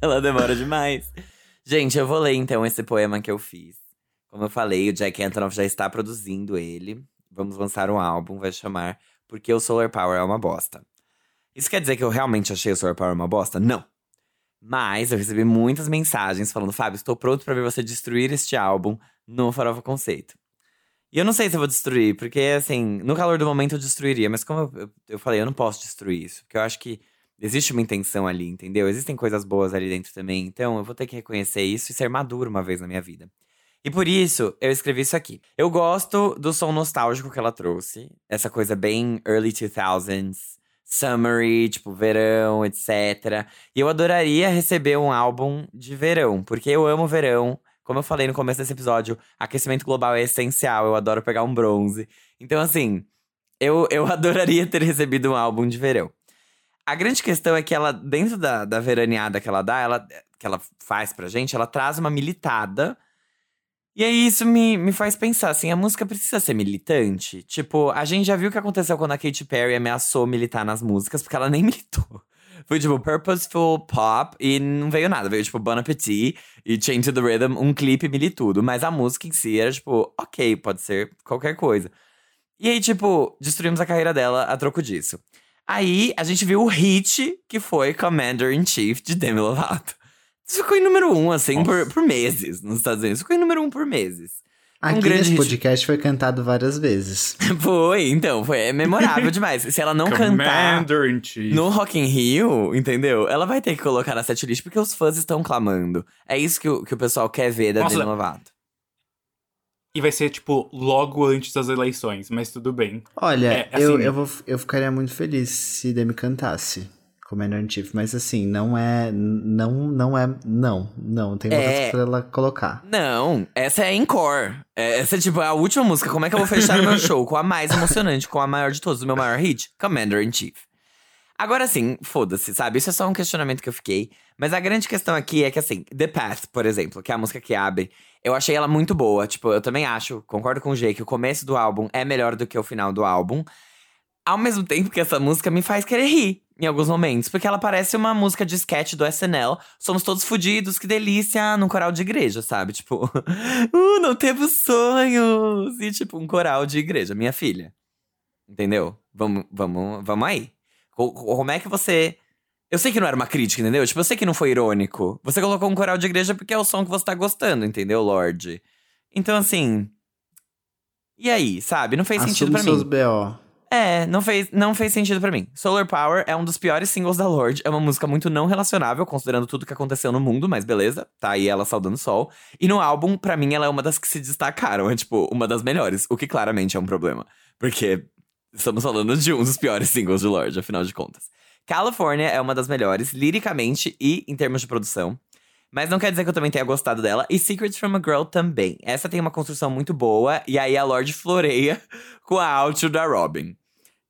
ela demora demais. Gente, eu vou ler então esse poema que eu fiz. Como eu falei, o Jack Antonoff já está produzindo ele. Vamos lançar um álbum, vai chamar Porque o Solar Power é uma bosta. Isso quer dizer que eu realmente achei o Solar Power uma bosta? Não. Mas eu recebi muitas mensagens falando: Fábio, estou pronto para ver você destruir este álbum no Farofa Conceito. E eu não sei se eu vou destruir, porque assim, no calor do momento eu destruiria, mas como eu, eu, eu falei, eu não posso destruir isso, porque eu acho que existe uma intenção ali, entendeu? Existem coisas boas ali dentro também, então eu vou ter que reconhecer isso e ser maduro uma vez na minha vida. E por isso, eu escrevi isso aqui. Eu gosto do som nostálgico que ela trouxe, essa coisa bem early 2000s, summery, tipo verão, etc. E eu adoraria receber um álbum de verão, porque eu amo verão. Como eu falei no começo desse episódio, aquecimento global é essencial, eu adoro pegar um bronze. Então, assim, eu, eu adoraria ter recebido um álbum de verão. A grande questão é que ela, dentro da, da veraneada que ela dá, ela, que ela faz pra gente, ela traz uma militada. E aí isso me, me faz pensar, assim, a música precisa ser militante? Tipo, a gente já viu o que aconteceu quando a Katy Perry ameaçou militar nas músicas, porque ela nem militou. Foi tipo purposeful pop e não veio nada. Veio tipo Bon Appetit e Change the Rhythm, um clipe militudo. Mas a música em si era tipo, ok, pode ser qualquer coisa. E aí, tipo, destruímos a carreira dela a troco disso. Aí a gente viu o hit que foi Commander in Chief de Demi Lovato. Isso ficou em número um, assim, por, por meses nos Estados Unidos. Ficou em número um por meses. Aqui grande nesse hit. podcast foi cantado várias vezes. Foi, então, foi é memorável demais. Se ela não cantar no Rock in Rio, entendeu? Ela vai ter que colocar na setlist porque os fãs estão clamando. É isso que o, que o pessoal quer ver da Nossa. Demi Lovato. E vai ser, tipo, logo antes das eleições, mas tudo bem. Olha, É, eu, assim- eu, vou, eu ficaria muito feliz se Demi cantasse Commander in Chief, mas assim, não é. Não, não é. Não, não. Tem outras É. pra ela colocar. Não, essa é encore. É, Essa é tipo a última música. Como é que eu vou fechar o meu show? Com a mais emocionante, com a maior de todos, o meu maior hit? Commander in Chief. Agora sim, foda-se, sabe? Isso é só um questionamento que eu fiquei. Mas a grande questão aqui é que, assim, The Path, por exemplo, que é a música que abre, eu achei ela muito boa. Tipo, eu também acho, concordo com o Jay, que o começo do álbum é melhor do que o final do álbum. Ao mesmo tempo que essa música me faz querer rir em alguns momentos, porque ela parece uma música de sketch do SNL. Somos todos fudidos, que delícia, num coral de igreja, sabe? Tipo, uh, não temos sonhos! E tipo, um coral de igreja, minha filha. Entendeu? Vamos, vamos, vamos aí. Co- co- Como é que você. Eu sei que não era uma crítica, entendeu? Tipo, eu sei que não foi irônico. Você colocou um coral de igreja porque é o som que você tá gostando, entendeu, Lorde? Então, assim. E aí, sabe? Não fez sentido Assume pra mim. seus BO. É, não fez, não fez sentido pra mim. Solar Power é um dos piores singles da Lorde. É uma música muito não relacionável, considerando tudo que aconteceu no mundo, mas beleza. Tá aí ela saudando o sol. E no álbum, pra mim, ela é uma das que se destacaram. É, tipo, uma das melhores. O que claramente é um problema. Porque estamos falando de um dos piores singles de Lorde, afinal de contas. California é uma das melhores, liricamente e em termos de produção. Mas não quer dizer que eu também tenha gostado dela. E Secrets from a Girl também. Essa tem uma construção muito boa. E aí a Lorde floreia com a outro da Robin.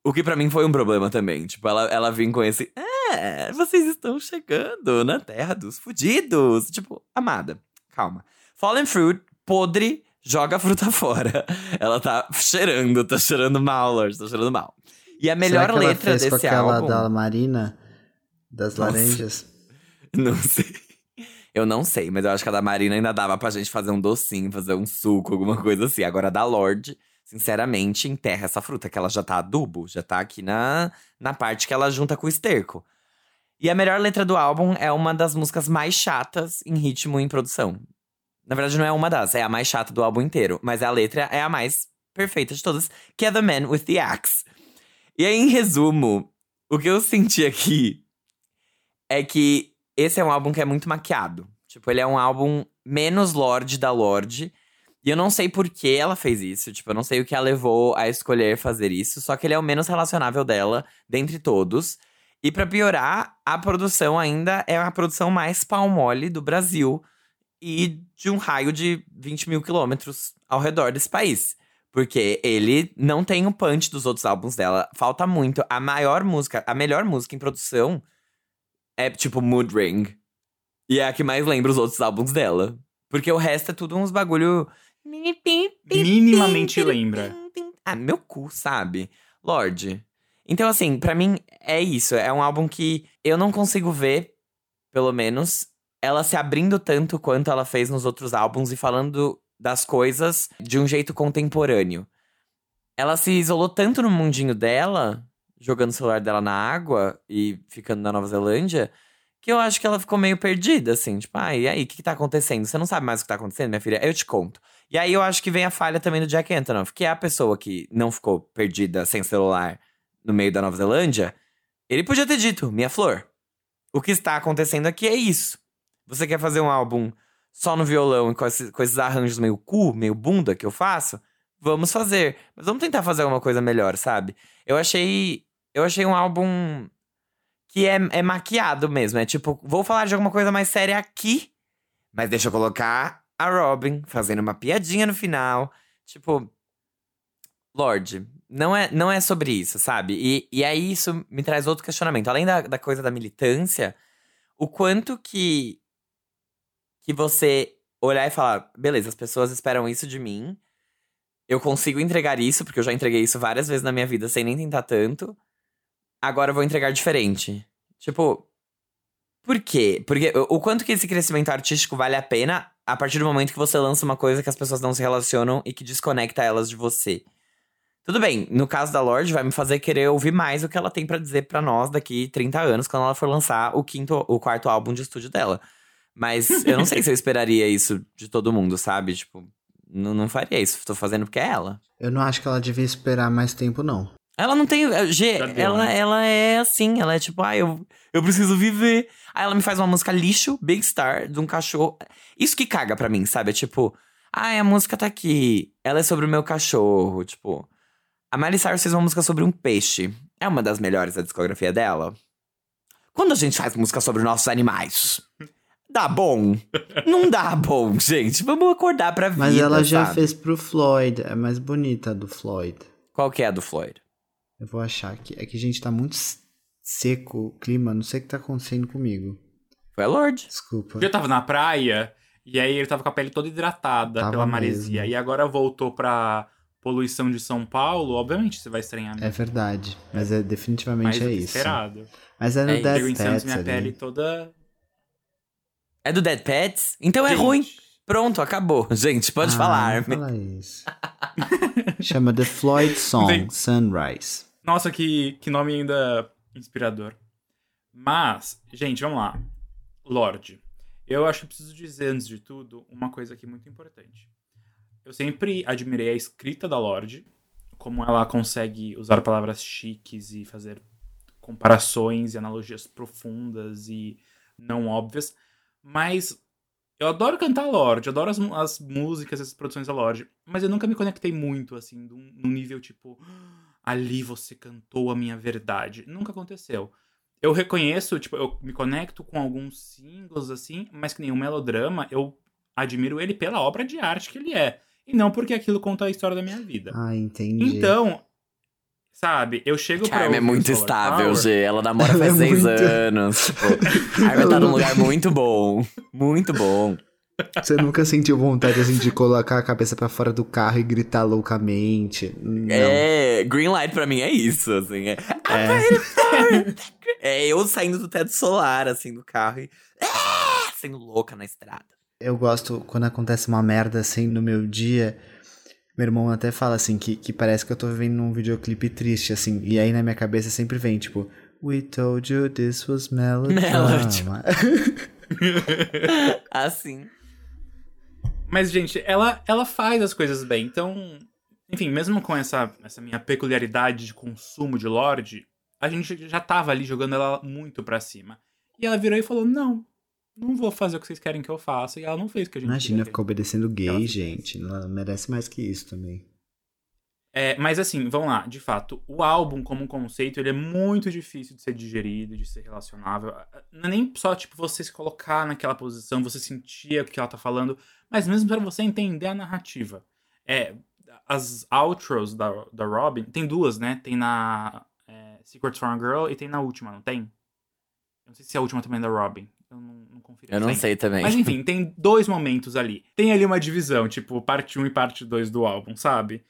O que pra mim foi um problema também. Tipo, ela, ela vinha com esse. É, vocês estão chegando na terra dos fudidos. Tipo, amada, calma. Fallen Fruit, podre, joga a fruta fora. Ela tá cheirando, tá cheirando mal, Lorde, tá cheirando mal. E a melhor Será que ela letra fez com desse aquela álbum. da Marina? Das Nossa. laranjas? Não sei. Eu não sei, mas eu acho que a da Marina ainda dava pra gente fazer um docinho, fazer um suco, alguma coisa assim. Agora a da Lorde, sinceramente, enterra essa fruta, que ela já tá adubo, já tá aqui na, na parte que ela junta com o esterco. E a melhor letra do álbum é uma das músicas mais chatas em ritmo e em produção. Na verdade, não é uma das, é a mais chata do álbum inteiro. Mas a letra é a mais perfeita de todas, que é The Man with the Axe. E aí, em resumo, o que eu senti aqui é que esse é um álbum que é muito maquiado. Tipo, ele é um álbum menos Lorde da Lorde. E eu não sei por que ela fez isso, tipo, eu não sei o que a levou a escolher fazer isso, só que ele é o menos relacionável dela dentre todos. E pra piorar, a produção ainda é a produção mais pau mole do Brasil e de um raio de 20 mil quilômetros ao redor desse país. Porque ele não tem o punch dos outros álbuns dela. Falta muito. A maior música, a melhor música em produção é tipo Mood Ring. E é a que mais lembra os outros álbuns dela. Porque o resto é tudo uns bagulho. Minimamente lembra. Ah, meu cu, sabe? Lorde. Então, assim, para mim é isso. É um álbum que eu não consigo ver, pelo menos, ela se abrindo tanto quanto ela fez nos outros álbuns e falando das coisas de um jeito contemporâneo. Ela se isolou tanto no mundinho dela, jogando o celular dela na água e ficando na Nova Zelândia, que eu acho que ela ficou meio perdida, assim. Tipo, ah, e aí, o que, que tá acontecendo? Você não sabe mais o que tá acontecendo, minha filha? Eu te conto. E aí eu acho que vem a falha também do Jack Antonoff, que é a pessoa que não ficou perdida sem celular no meio da Nova Zelândia. Ele podia ter dito, minha flor, o que está acontecendo aqui é isso. Você quer fazer um álbum só no violão e com esses, com esses arranjos meio cu, meio bunda que eu faço? Vamos fazer. Mas vamos tentar fazer alguma coisa melhor, sabe? Eu achei. Eu achei um álbum que é, é maquiado mesmo. É tipo, vou falar de alguma coisa mais séria aqui, mas deixa eu colocar a Robin fazendo uma piadinha no final. Tipo, Lorde, não é, não é sobre isso, sabe? E, e aí isso me traz outro questionamento. Além da, da coisa da militância, o quanto que que você olhar e falar, beleza, as pessoas esperam isso de mim. Eu consigo entregar isso, porque eu já entreguei isso várias vezes na minha vida sem nem tentar tanto. Agora eu vou entregar diferente. Tipo, por quê? Porque o quanto que esse crescimento artístico vale a pena a partir do momento que você lança uma coisa que as pessoas não se relacionam e que desconecta elas de você. Tudo bem, no caso da Lorde, vai me fazer querer ouvir mais o que ela tem para dizer para nós daqui 30 anos, quando ela for lançar o quinto, o quarto álbum de estúdio dela. Mas eu não sei se eu esperaria isso de todo mundo, sabe? Tipo, não, não faria isso. Tô fazendo porque é ela. Eu não acho que ela devia esperar mais tempo, não. Ela não tem. Eh, G, ela, né? ela é assim, ela é tipo, ah, eu, eu preciso viver. Aí ela me faz uma música lixo, Big Star, de um cachorro. Isso que caga pra mim, sabe? É tipo, ah, a música tá aqui. Ela é sobre o meu cachorro. Tipo, a Miley Cyrus fez uma música sobre um peixe. É uma das melhores da discografia dela. Quando a gente faz música sobre nossos animais, Dá bom. Não dá bom, gente. Vamos acordar pra vida, Mas ela já sabe? fez pro Floyd. É mais bonita a do Floyd. Qual que é a do Floyd? Eu vou achar que é que a gente tá muito seco o clima, não sei o que tá acontecendo comigo. Foi a Lorde. Desculpa. Eu tava na praia e aí ele tava com a pele toda hidratada Tava pela maresia. mesmo. E agora voltou pra poluição de São Paulo, obviamente você vai estranhar. É verdade. Mas é definitivamente mais é isso. esperado. Mas é no É, Death Pets minha ali. pele toda. É do Dead Pets? Então é Gente, ruim. Pronto, acabou. Gente, pode Ah, falar. fala isso. Chama The Floyd Song, Vem. Sunrise. Nossa, que, que nome ainda inspirador. Mas, gente, vamos lá. Lorde. Eu acho que preciso dizer, antes de tudo, uma coisa aqui muito importante. Eu sempre admirei a escrita da Lorde, como ela consegue usar palavras chiques e fazer comparações e analogias profundas e não óbvias. Mas eu adoro cantar Lorde, adoro as, as músicas, as produções da Lorde, mas eu nunca me conectei muito, assim, num, num nível tipo, "Ah, ali você cantou a minha verdade. Nunca aconteceu. Eu reconheço, tipo, eu me conecto com alguns singles, assim, mas que nenhum melodrama, eu admiro ele pela obra de arte que ele é. E não porque aquilo conta a história da minha vida. Ah, entendi. Então, sabe, eu chego pra Carmen é ouvir muito estável, Power, G. Ela namora faz é seis muito- anos. Tipo, Carmen tá num lugar muito bom. Muito bom. Você nunca sentiu vontade assim de colocar a cabeça pra fora do carro e gritar loucamente? Não. É, green light pra mim é isso, assim. É, é eu saindo do teto solar, assim, do carro e. É, sendo louca na estrada. Eu gosto quando acontece uma merda assim no meu dia. Meu irmão até fala assim que, que parece que eu tô vivendo num videoclipe triste, assim. E aí na minha cabeça sempre vem, tipo, We told you this was melodrama. Assim. Mas, gente, ela, ela faz as coisas bem. Então, enfim, mesmo com essa, essa minha peculiaridade de consumo de Lorde, a gente já tava ali jogando ela muito pra cima. E ela virou e falou: Não, não vou fazer o que vocês querem que eu faça. E ela não fez o que a gente Imagina queria ficar obedecendo gay, gente. Ela merece mais que isso também. É, mas assim, vamos lá, de fato, o álbum como um conceito, ele é muito difícil de ser digerido, de ser relacionável. Não é nem só, tipo, você se colocar naquela posição, você sentir o que ela tá falando, mas mesmo para você entender a narrativa. É, as outros da, da Robin, tem duas, né? Tem na é, Secrets from a Girl e tem na última, não tem? Eu não sei se a última também é da Robin. Eu não, não conferi. Eu não sei também. Mas enfim, tem dois momentos ali. Tem ali uma divisão, tipo, parte 1 e parte 2 do álbum, sabe?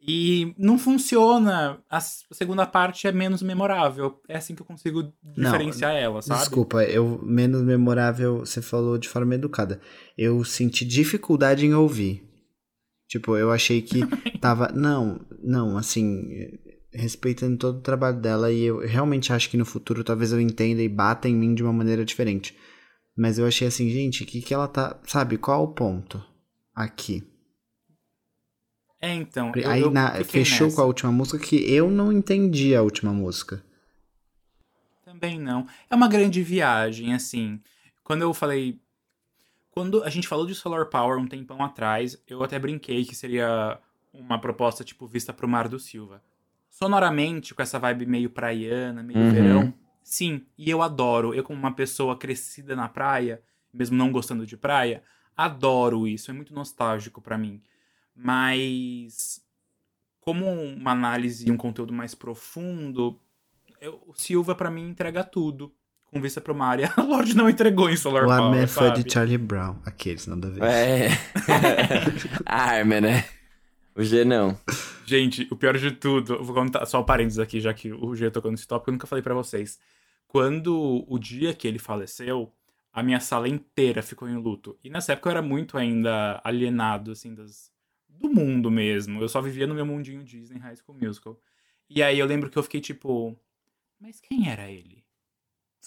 E não funciona. A segunda parte é menos memorável. É assim que eu consigo diferenciar ela, sabe? Desculpa, eu menos memorável, você falou de forma educada. Eu senti dificuldade em ouvir. Tipo, eu achei que tava. Não, não, assim, respeitando todo o trabalho dela, e eu realmente acho que no futuro talvez eu entenda e bata em mim de uma maneira diferente. Mas eu achei assim, gente, o que, que ela tá. Sabe, qual o ponto aqui? É, então. eu- Aí eu na- fechou nessa. com a última música que eu não entendi a última música. Também não. É uma grande viagem, assim. Quando eu falei. Quando a gente falou de Solar Power um tempão atrás, eu até brinquei que seria uma proposta, tipo, vista pro Mar do Silva. Sonoramente, com essa vibe meio praiana, meio Uhum. verão. Sim, e eu adoro. Eu, como uma pessoa crescida na praia, mesmo não gostando de praia, adoro isso. É muito nostálgico pra mim. Mas. Como uma análise e um conteúdo mais profundo, eu- o Silva, pra mim, entrega tudo. Com vista pro mar. E a Lorde não entregou em Solar o Power, Armin é fã sabe? de Charlie Brown. Aqueles, nada a ver. É. a Armin, né? O G não. Gente, o pior de tudo, vou contar só um parênteses aqui, já que o G tocou nesse tópico, eu nunca falei pra vocês. Quando o dia que ele faleceu, a minha sala inteira ficou em luto. E nessa época eu era muito ainda alienado, assim, das, do mundo mesmo. Eu só vivia no meu mundinho Disney High School Musical. E aí eu lembro que eu fiquei tipo, mas quem era ele?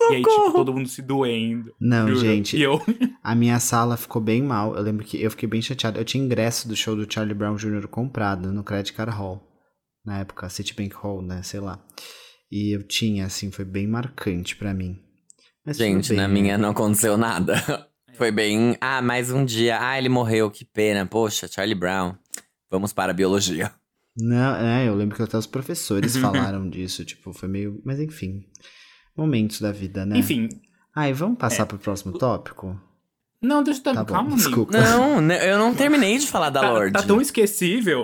E aí, tipo, todo mundo se doendo. Não, juro. gente, E eu, a minha sala ficou bem mal. Eu lembro que eu fiquei bem chateado. Eu tinha ingresso do show do Charlie Brown Jr. comprado no Credit Card Hall. Na época, Citibank Hall, né? Sei lá. E eu tinha, assim, foi bem marcante pra mim. Mas Gente, bem, na né? minha não aconteceu nada. Foi bem. Ah, mais um dia. Ah, ele morreu, que pena. Poxa, Charlie Brown. Vamos para a biologia. Não, é, eu lembro que até os professores falaram disso. Tipo, foi meio. Mas enfim. Momentos da vida, né? enfim. Ai, vamos passar É. pro próximo tópico? Não, deixa eu Tá bom, calma, amigo. desculpa. Não, ne- eu não terminei de falar da Tá, Lorde. tá tão esquecível.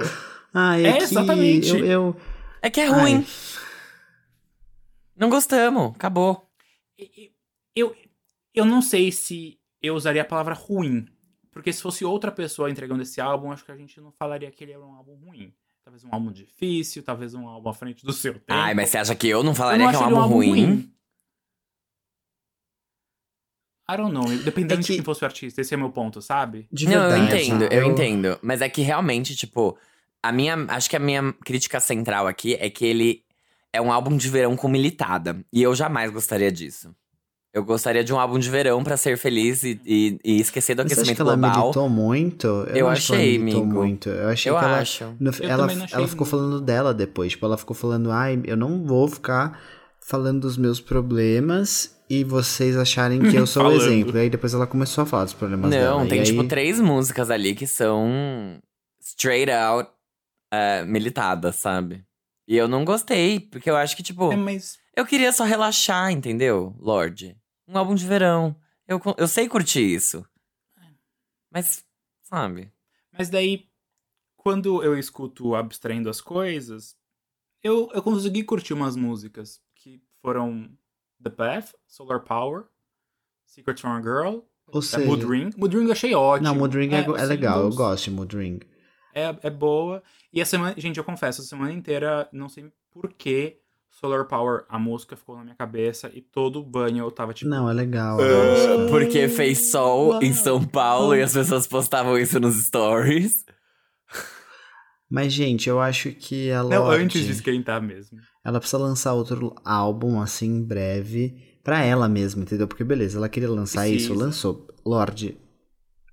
Ah, é, É, que exatamente. Eu, eu... É que é ruim. Ai, Não gostamos. Acabou. Eu, eu não sei se eu usaria a palavra ruim. Porque se fosse outra pessoa entregando esse álbum, acho que a gente não falaria que ele era um álbum ruim. Talvez um álbum difícil, talvez um álbum à frente do seu tempo. Ai, mas você acha que eu não eu falaria não que é um acho ele álbum ruim? I don't know. Dependendo É de que- quem fosse o artista. Esse é meu ponto, sabe? de não, verdade. eu entendo, eu eu- entendo. Mas é que realmente, tipo, a minha. Acho que a minha crítica central aqui é que ele é um álbum de verão com militada. E eu jamais gostaria disso. Eu gostaria de um álbum de verão pra ser feliz e, e- e esquecer do Você acha aquecimento que ela global. militou muito? Eu, Eu não acho que ela achei, militou amigo. muito. Eu achei Eu que ela. acho. no- Eu ela, não achei ela ficou falando dela depois. Tipo, ela ficou falando, ai, eu não vou ficar falando dos meus problemas e vocês acharem que eu sou o exemplo. E aí depois ela começou a falar dos problemas dela. Não, tem e tipo aí... três músicas ali que são straight out eh, militadas, sabe? E eu não gostei, porque eu acho que, tipo, É, mas. eu queria só relaxar, entendeu, Lorde? Um álbum de verão. Eu, eu sei curtir isso. Mas, sabe? Mas daí, quando eu escuto abstraindo as coisas, eu, eu consegui curtir umas músicas que foram The Path, Solar Power, Secret from a Girl, Ou é seja, Mood Ring. Mood Ring eu achei ótimo. não, Mood Ring é, é os legal, eu gosto de Mood Ring. É, é boa. E a semana, gente, eu confesso, a semana inteira, não sei por que Solar Power, a música ficou na minha cabeça e todo banho eu tava tipo. Não, é legal. Ah. Porque fez sol em São Paulo e as pessoas postavam isso nos stories. Mas, gente, eu acho que a Não, Lorde, antes de esquentar mesmo. ela precisa lançar outro álbum, assim, em breve, pra ela mesma, entendeu? Porque, beleza, ela queria lançar isso, Precisa. lançou. Lorde,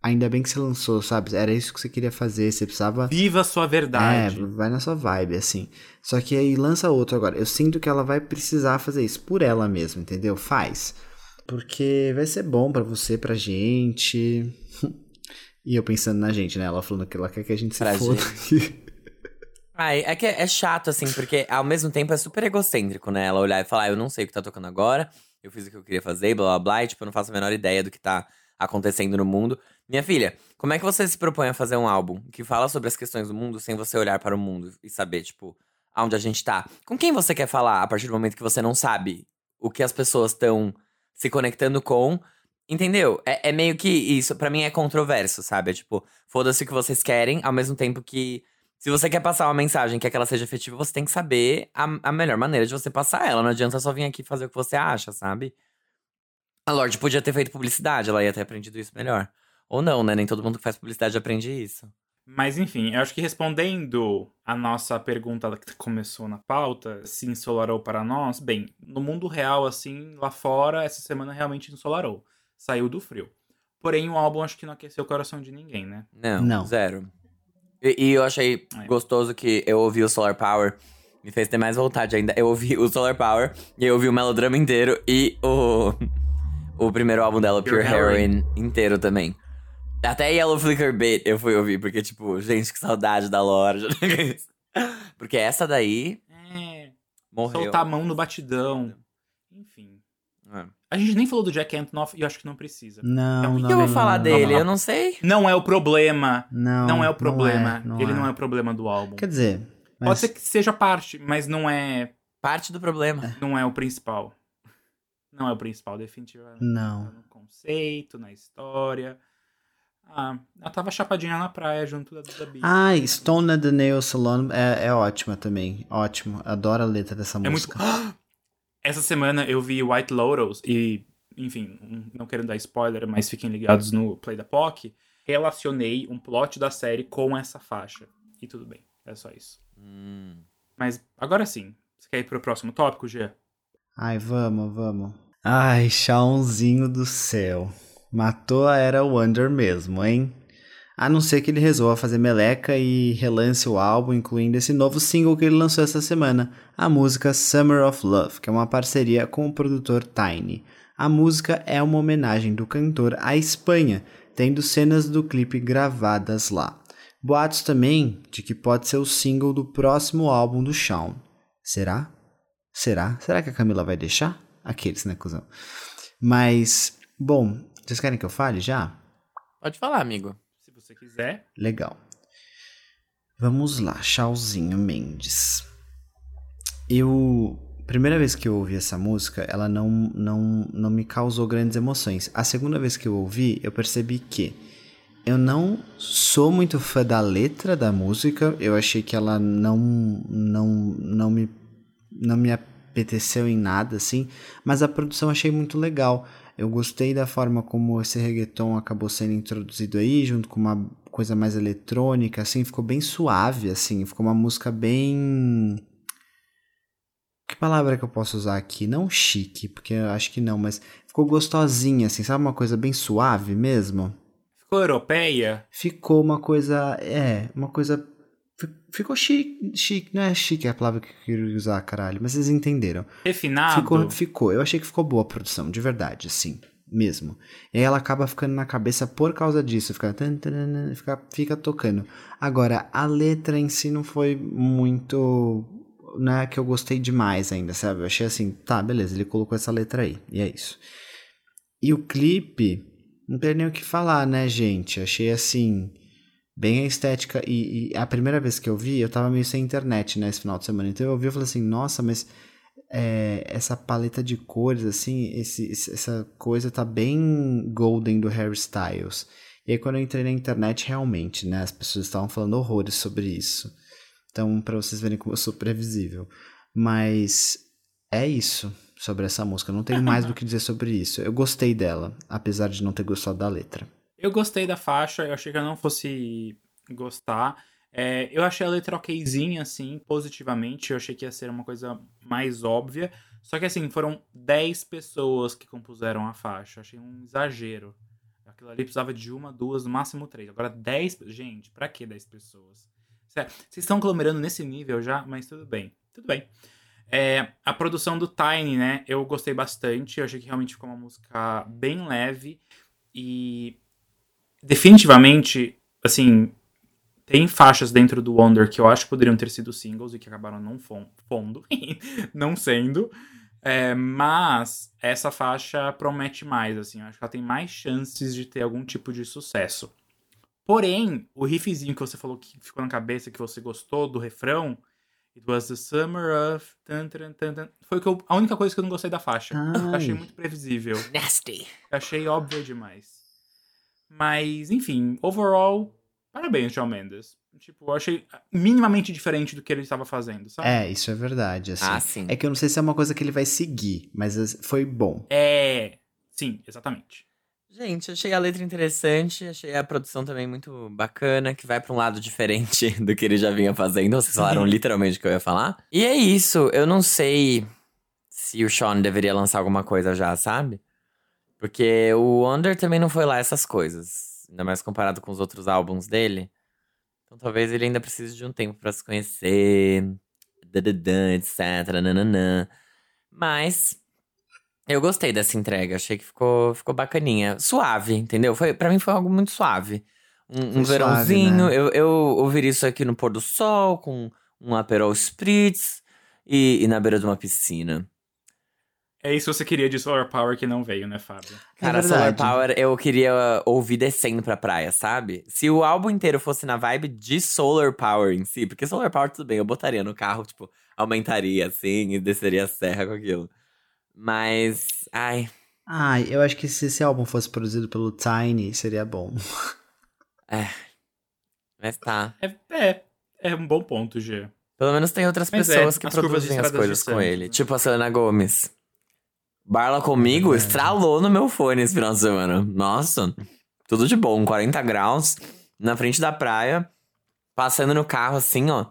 ainda bem que você lançou, sabe? Era isso que você queria fazer, você precisava... Viva a sua É, verdade. vai na sua vibe, assim. Só que aí lança outro agora. Eu sinto que ela vai precisar fazer isso por ela mesma, entendeu? Faz. porque vai ser bom pra você, pra gente. E eu pensando na gente, né? Ela falando que ela quer que a gente se Pra foda. Ai, é que é chato, assim, porque ao mesmo tempo é super egocêntrico, né? Ela olhar e falar, ah, eu não sei o que tá tocando agora, eu fiz o que eu queria fazer, blá blá blá, e tipo, eu não faço a menor ideia do que tá acontecendo no mundo. Minha filha, como é que você se propõe a fazer um álbum que fala sobre as questões do mundo sem você olhar para o mundo e saber, tipo, aonde a gente tá? Com quem você quer falar a partir do momento que você não sabe o que as pessoas estão se conectando com? Entendeu? É, é meio que isso, pra mim é controverso, sabe? É tipo, foda-se o que vocês querem, ao mesmo tempo que se você quer passar uma mensagem que, é que ela seja efetiva, você tem que saber a, a melhor maneira de você passar ela. Não adianta só vir aqui fazer o que você acha, sabe? A Lorde podia ter feito publicidade, ela ia ter aprendido isso melhor. Ou não, né? Nem todo mundo que faz publicidade aprende isso. Mas enfim, eu acho que respondendo a nossa pergunta que começou na pauta, se ensolarou para nós, bem, no mundo real, assim, lá fora, essa semana realmente ensolarou. Saiu do frio. Porém, o álbum acho que não aqueceu o coração de ninguém, né? Não, Não. zero. E, e eu achei É. gostoso que eu ouvi o Solar Power. Me fez ter mais vontade ainda. Eu ouvi o Solar Power e eu ouvi o melodrama inteiro e o, o primeiro álbum dela, Pure, Pure Heroine, inteiro também. Até Yellow Flicker Bait eu fui ouvir, porque, tipo, gente, que saudade da loja. porque essa daí É, morreu. soltar a mão no batidão. Enfim. É. A gente nem falou do Jack Antonoff e eu acho que não precisa. Não, O que não. que eu vou não, falar não, dele? Não, Eu não sei. Não é o problema. não, Não, é o problema. não Ele é. não é o problema do álbum. Quer dizer, mas Pode ser que seja parte, mas não é, Parte do problema. não é o principal. Não é o principal, definitivamente. Não. No conceito, na história. Ah, ela tava chapadinha na praia junto da da Bee. Ah, Stone at the Nail Salon é, é ótima também. Ótimo. Adoro a letra dessa é muito. música. Essa semana eu vi White Lotus e, enfim, não querendo dar spoiler, mas fiquem ligados no Play da POC. Relacionei um plot da série com essa faixa. E tudo bem, é só isso. Hum. Mas agora sim, você quer ir pro próximo tópico, Gia? Ai, vamos, vamos. Ai, Chãozinho do céu. Matou a Era Wonder mesmo, hein? A não ser que ele resolva fazer meleca e relance o álbum, incluindo esse novo single que ele lançou essa semana, a música Summer of Love, que é uma parceria com o produtor Tiny. A música é uma homenagem do cantor à Espanha, tendo cenas do clipe gravadas lá. Boatos também de que pode ser o single do próximo álbum do Shawn. Será? Será? Será que a Camila vai deixar? Aqueles, né, cuzão? Mas, bom, vocês querem que eu fale já? Pode falar, amigo. Se você quiser. Legal. Vamos lá, Chauzinho Mendes. Eu. Primeira vez que eu ouvi essa música, ela não, não, não me causou grandes emoções. A segunda vez que eu ouvi, eu percebi que eu não sou muito fã da letra da música. Eu achei que ela não, não, não, me, não me apeteceu em nada, assim. Mas a produção eu achei muito legal. Eu gostei da forma como esse reggaeton acabou sendo introduzido aí, junto com uma coisa mais eletrônica, assim, ficou bem suave, assim, ficou uma música bem. Que palavra que eu posso usar aqui? Não chique, porque eu acho que não, mas ficou gostosinha, assim, sabe uma coisa bem suave mesmo? Ficou europeia? Ficou uma coisa. É, uma coisa. Fi- Ficou chique, chique, não é chique a palavra que eu queria usar, caralho, mas vocês entenderam. Refinado? Ficou, ficou. Eu achei que ficou boa a produção, de verdade, assim, mesmo. E aí ela acaba ficando na cabeça por causa disso, fica, fica, fica tocando. Agora, a letra em si não foi muito. Não é que eu gostei demais ainda, sabe? Eu achei assim, tá, beleza, ele colocou essa letra aí, e é isso. E o clipe, não tem nem o que falar, né, gente? Achei assim. Bem a estética. E, e a primeira vez que eu vi, eu tava meio sem internet, né, esse final de semana. Então eu ouvi e falei assim, nossa, mas é, essa paleta de cores, assim, esse, essa coisa tá bem golden do Harry Styles. E aí quando eu entrei na internet, realmente, né, as pessoas estavam falando horrores sobre isso. Então, pra vocês verem como eu sou previsível. Mas é isso sobre essa música. Não tenho mais do que dizer sobre isso. Eu gostei dela, apesar de não ter gostado da letra. Eu gostei da faixa, eu achei que eu não fosse gostar. É, eu achei a letra okzinha, assim, positivamente. Eu achei que ia ser uma coisa mais óbvia. Só que, assim, foram 10 pessoas que compuseram a faixa. Eu achei um exagero. Aquilo ali precisava de uma, duas, no máximo três. Agora 10. Gente, pra que 10 pessoas? Vocês estão aglomerando nesse nível já, mas tudo bem. Tudo bem. É, a produção do Tiny, né? Eu gostei bastante. Eu achei que realmente ficou uma música bem leve. E definitivamente, assim, tem faixas dentro do Wonder que eu acho que poderiam ter sido singles e que acabaram não fondo, não sendo. É, mas essa faixa promete mais, assim. Eu acho que ela tem mais chances de ter algum tipo de sucesso. Porém, o riffzinho que você falou que ficou na cabeça, que você gostou do refrão, It was the summer of. Tan, tan, tan, Foi eu, a única coisa que eu não gostei da faixa. Eu achei muito previsível. Nasty. Eu achei óbvio demais. Mas, enfim, overall, parabéns, Shawn Mendes. Tipo, eu achei minimamente diferente do que ele estava fazendo, sabe? É, isso é verdade. Assim. Ah, sim. É que eu não sei se é uma coisa que ele vai seguir, mas foi bom. É. Sim, exatamente. Gente, achei a letra interessante, achei a produção também muito bacana, que vai para um lado diferente do que ele já vinha fazendo. Vocês falaram literalmente o que eu ia falar. E é isso, eu não sei se o Sean deveria lançar alguma coisa já, sabe? Porque o Wonder também não foi lá essas coisas, ainda mais comparado com os outros álbuns dele. Então talvez ele ainda precise de um tempo para se conhecer, etc, nananã. Mas eu gostei dessa entrega, achei que ficou, ficou bacaninha. Suave, entendeu? Foi, pra mim foi algo muito suave. Um, um verãozinho, suave, né? eu, eu ouviria isso aqui no pôr do sol, com um Aperol Spritz e, e na beira de uma piscina. É isso que você queria de Solar Power que não veio, né, Fábio? Cara, é Solar Power eu queria ouvir descendo pra praia, sabe? Se o álbum inteiro fosse na vibe de Solar Power em si, porque Solar Power tudo bem, eu botaria no carro, tipo, aumentaria assim e desceria a serra com aquilo. Mas, ai. Ai, eu acho que se esse álbum fosse produzido pelo Tiny, seria bom. É. Mas tá. É, é, é um bom ponto, G. Pelo menos tem outras Mas é, pessoas é, que produzem as coisas com ele. Tipo a Selena Gomes. Barla comigo é. estralou no meu fone esse final de semana. Nossa, tudo de bom. 40 graus, na frente da praia, passando no carro assim, ó.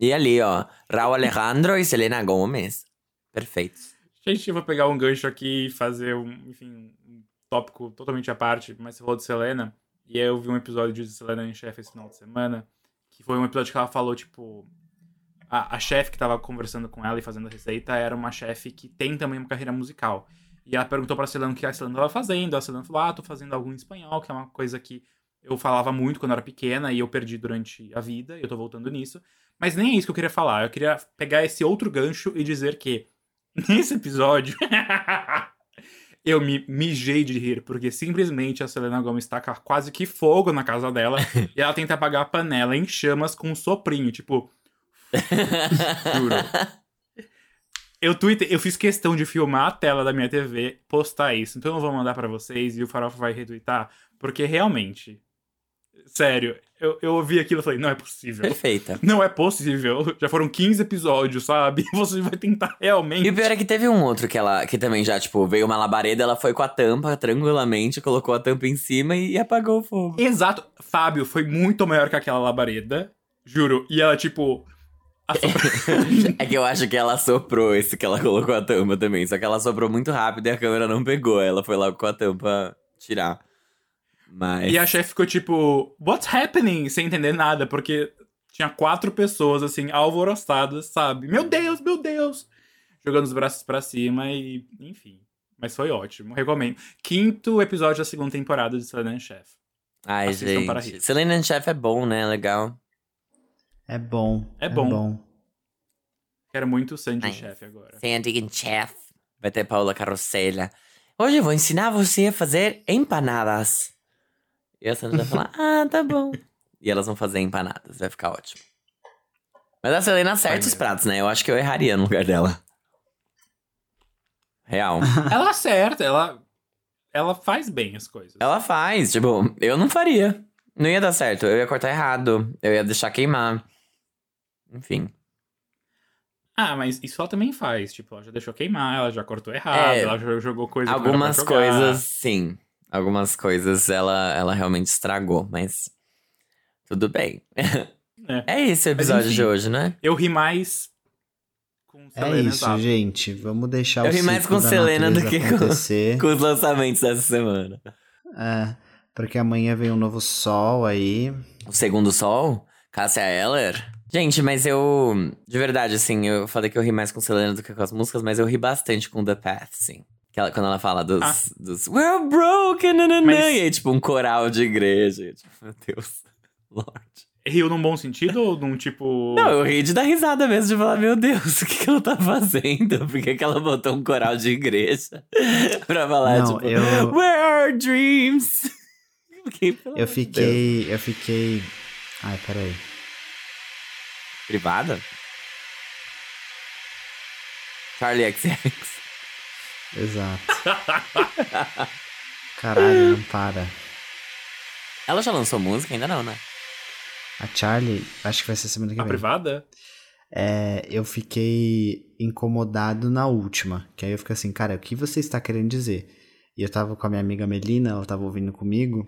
E ali, ó. Raul Alejandro e Selena Gomes. Perfeitos. Gente, eu vou pegar um gancho aqui e fazer um, enfim, um tópico totalmente à parte, mas você falou de Selena. E aí eu vi um episódio de Selena em Chefe esse final de semana, que foi um episódio que ela falou, tipo. A, a chefe que tava conversando com ela e fazendo a receita era uma chefe que tem também uma carreira musical. E ela perguntou pra Selena o que a Selena tava fazendo. A Selena falou: Ah, tô fazendo algo em espanhol, que é uma coisa que eu falava muito quando eu era pequena e eu perdi durante a vida, e eu tô voltando nisso. Mas nem é isso que eu queria falar. Eu queria pegar esse outro gancho e dizer que Nesse episódio, eu me mijei de rir, porque simplesmente a Selena Gomez taca quase que fogo na casa dela e ela tenta apagar a panela em chamas com um soprinho, tipo. Juro. Eu, tweet, eu fiz questão de filmar a tela da minha TV, postar isso. Então eu vou mandar para vocês e o Farofa vai retweetar, porque realmente Sério, eu, eu ouvi aquilo e falei, não é possível. Perfeita. Não é possível. Já foram 15 episódios, sabe? Você vai tentar realmente. E o pior é que teve um outro que ela que também já, tipo, veio uma labareda, ela foi com a tampa tranquilamente, colocou a tampa em cima e, e apagou o fogo. Exato. Fábio foi muito maior que aquela labareda. Juro. E ela, tipo. É que eu acho que ela soprou esse que ela colocou a tampa também. Só que ela soprou muito rápido e a câmera não pegou. Ela foi lá com a tampa tirar. Mas... E a chefe ficou tipo, what's happening? Sem entender nada, porque tinha quatro pessoas, assim, alvoroçadas, sabe? Meu Deus, meu Deus! Jogando os braços para cima e, enfim. Mas foi ótimo, recomendo. Quinto episódio da segunda temporada de Selena Chef. Ai, Assistam gente. Selena Chef é bom, né? Legal. É bom. É bom. É bom. Quero muito Sandy Chef agora. Sandy Chef. Vai ter Paula Carrocelha. Hoje eu vou ensinar você a fazer empanadas. E a Sandra vai falar, ah, tá bom. E elas vão fazer empanadas, vai ficar ótimo. Mas a Selena acerta os pratos, né? Eu acho que eu erraria no lugar dela. Real. ela acerta, ela, ela faz bem as coisas. Ela faz, tipo, eu não faria. Não ia dar certo, eu ia cortar errado, eu ia deixar queimar. Enfim. Ah, mas isso ela também faz. Tipo, ela já deixou queimar, ela já cortou errado, é, ela já jogou coisa Algumas coisas, sim. Algumas coisas ela, ela realmente estragou, mas tudo bem. É, é esse o episódio enfim, de hoje, né? Eu ri mais com é Selena. É isso, gente. Vamos deixar eu o Eu ri mais com Selena do que com, com, os lançamentos dessa semana. É, porque amanhã vem um novo sol aí. O segundo sol? Cássia Eller? Gente, mas eu. De verdade, assim, eu falei que eu ri mais com Selena do que com as músicas, mas eu ri bastante com The Path, sim. Que ela- quando ela fala dos. Ah. dos We're broken, nananã, Mas- e aí, tipo, um coral de igreja. Tipo, meu Deus. Lorde. Riu num bom sentido ou num tipo. Não, eu ri de dar risada mesmo, de falar, meu Deus, o que, que ela tá fazendo? Por que, que ela botou um coral de igreja pra falar, Não, tipo, eu- Where are our dreams? Fiquei, Eu de Deus. fiquei. Eu fiquei. Ai, peraí. Privada? Charlie XX. Exato. Caralho, não para. Ela já lançou música? Ainda não, né? A Charlie, acho que vai ser semana que A vem. privada? É, eu fiquei incomodado na última. Que aí eu fiquei assim, cara, o que você está querendo dizer? E eu tava com a minha amiga Melina, ela tava ouvindo comigo.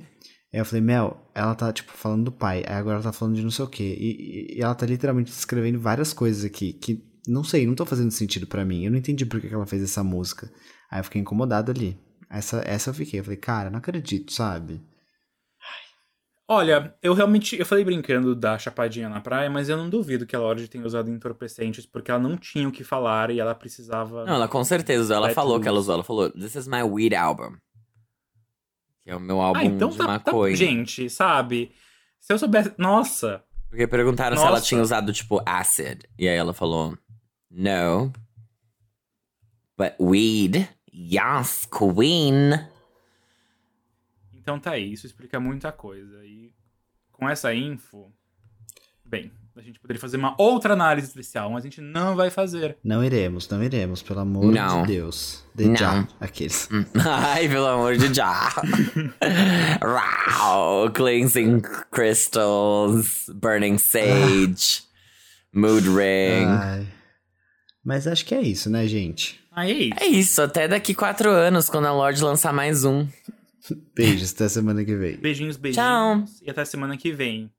Aí eu falei, Mel, ela tá, tipo, falando do pai. Aí agora ela tá falando de não sei o quê. E, e- ela tá literalmente descrevendo várias coisas aqui que, não sei, não tô fazendo sentido pra mim. Eu não entendi por que ela fez essa música. Aí eu fiquei incomodado ali. Essa, essa eu fiquei. Eu falei, cara, não acredito, sabe? Olha, eu realmente. Eu falei brincando da chapadinha na praia, mas eu não duvido que a Lorde tenha usado entorpecentes, porque ela não tinha o que falar e ela precisava. Não, ela com certeza usou. Ela falou loose. que ela usou. Ela falou, this is my weed album. Que é o meu álbum ah, então de tá, tá. maconha. Gente, sabe? Se eu soubesse. Nossa! Porque perguntaram se ela Nossa. tinha usado, tipo, acid. E aí ela falou, no. But weed, yes, queen. Então tá aí, isso explica muita coisa. E com essa info. Bem, a gente poderia fazer uma outra análise especial, mas a gente não vai fazer. Não iremos, não iremos, pelo amor Não. de Deus. De Não. já, aqueles. Hum. Ai, pelo amor de já. Rau, cleansing crystals, burning sage, mood ring. Ai. Mas acho que é isso, né, gente? Aí é isso. É isso, até daqui quatro anos, quando a Lorde lançar mais um. Beijos, até semana que vem. Beijinhos, beijinhos. Tchau. E até semana que vem.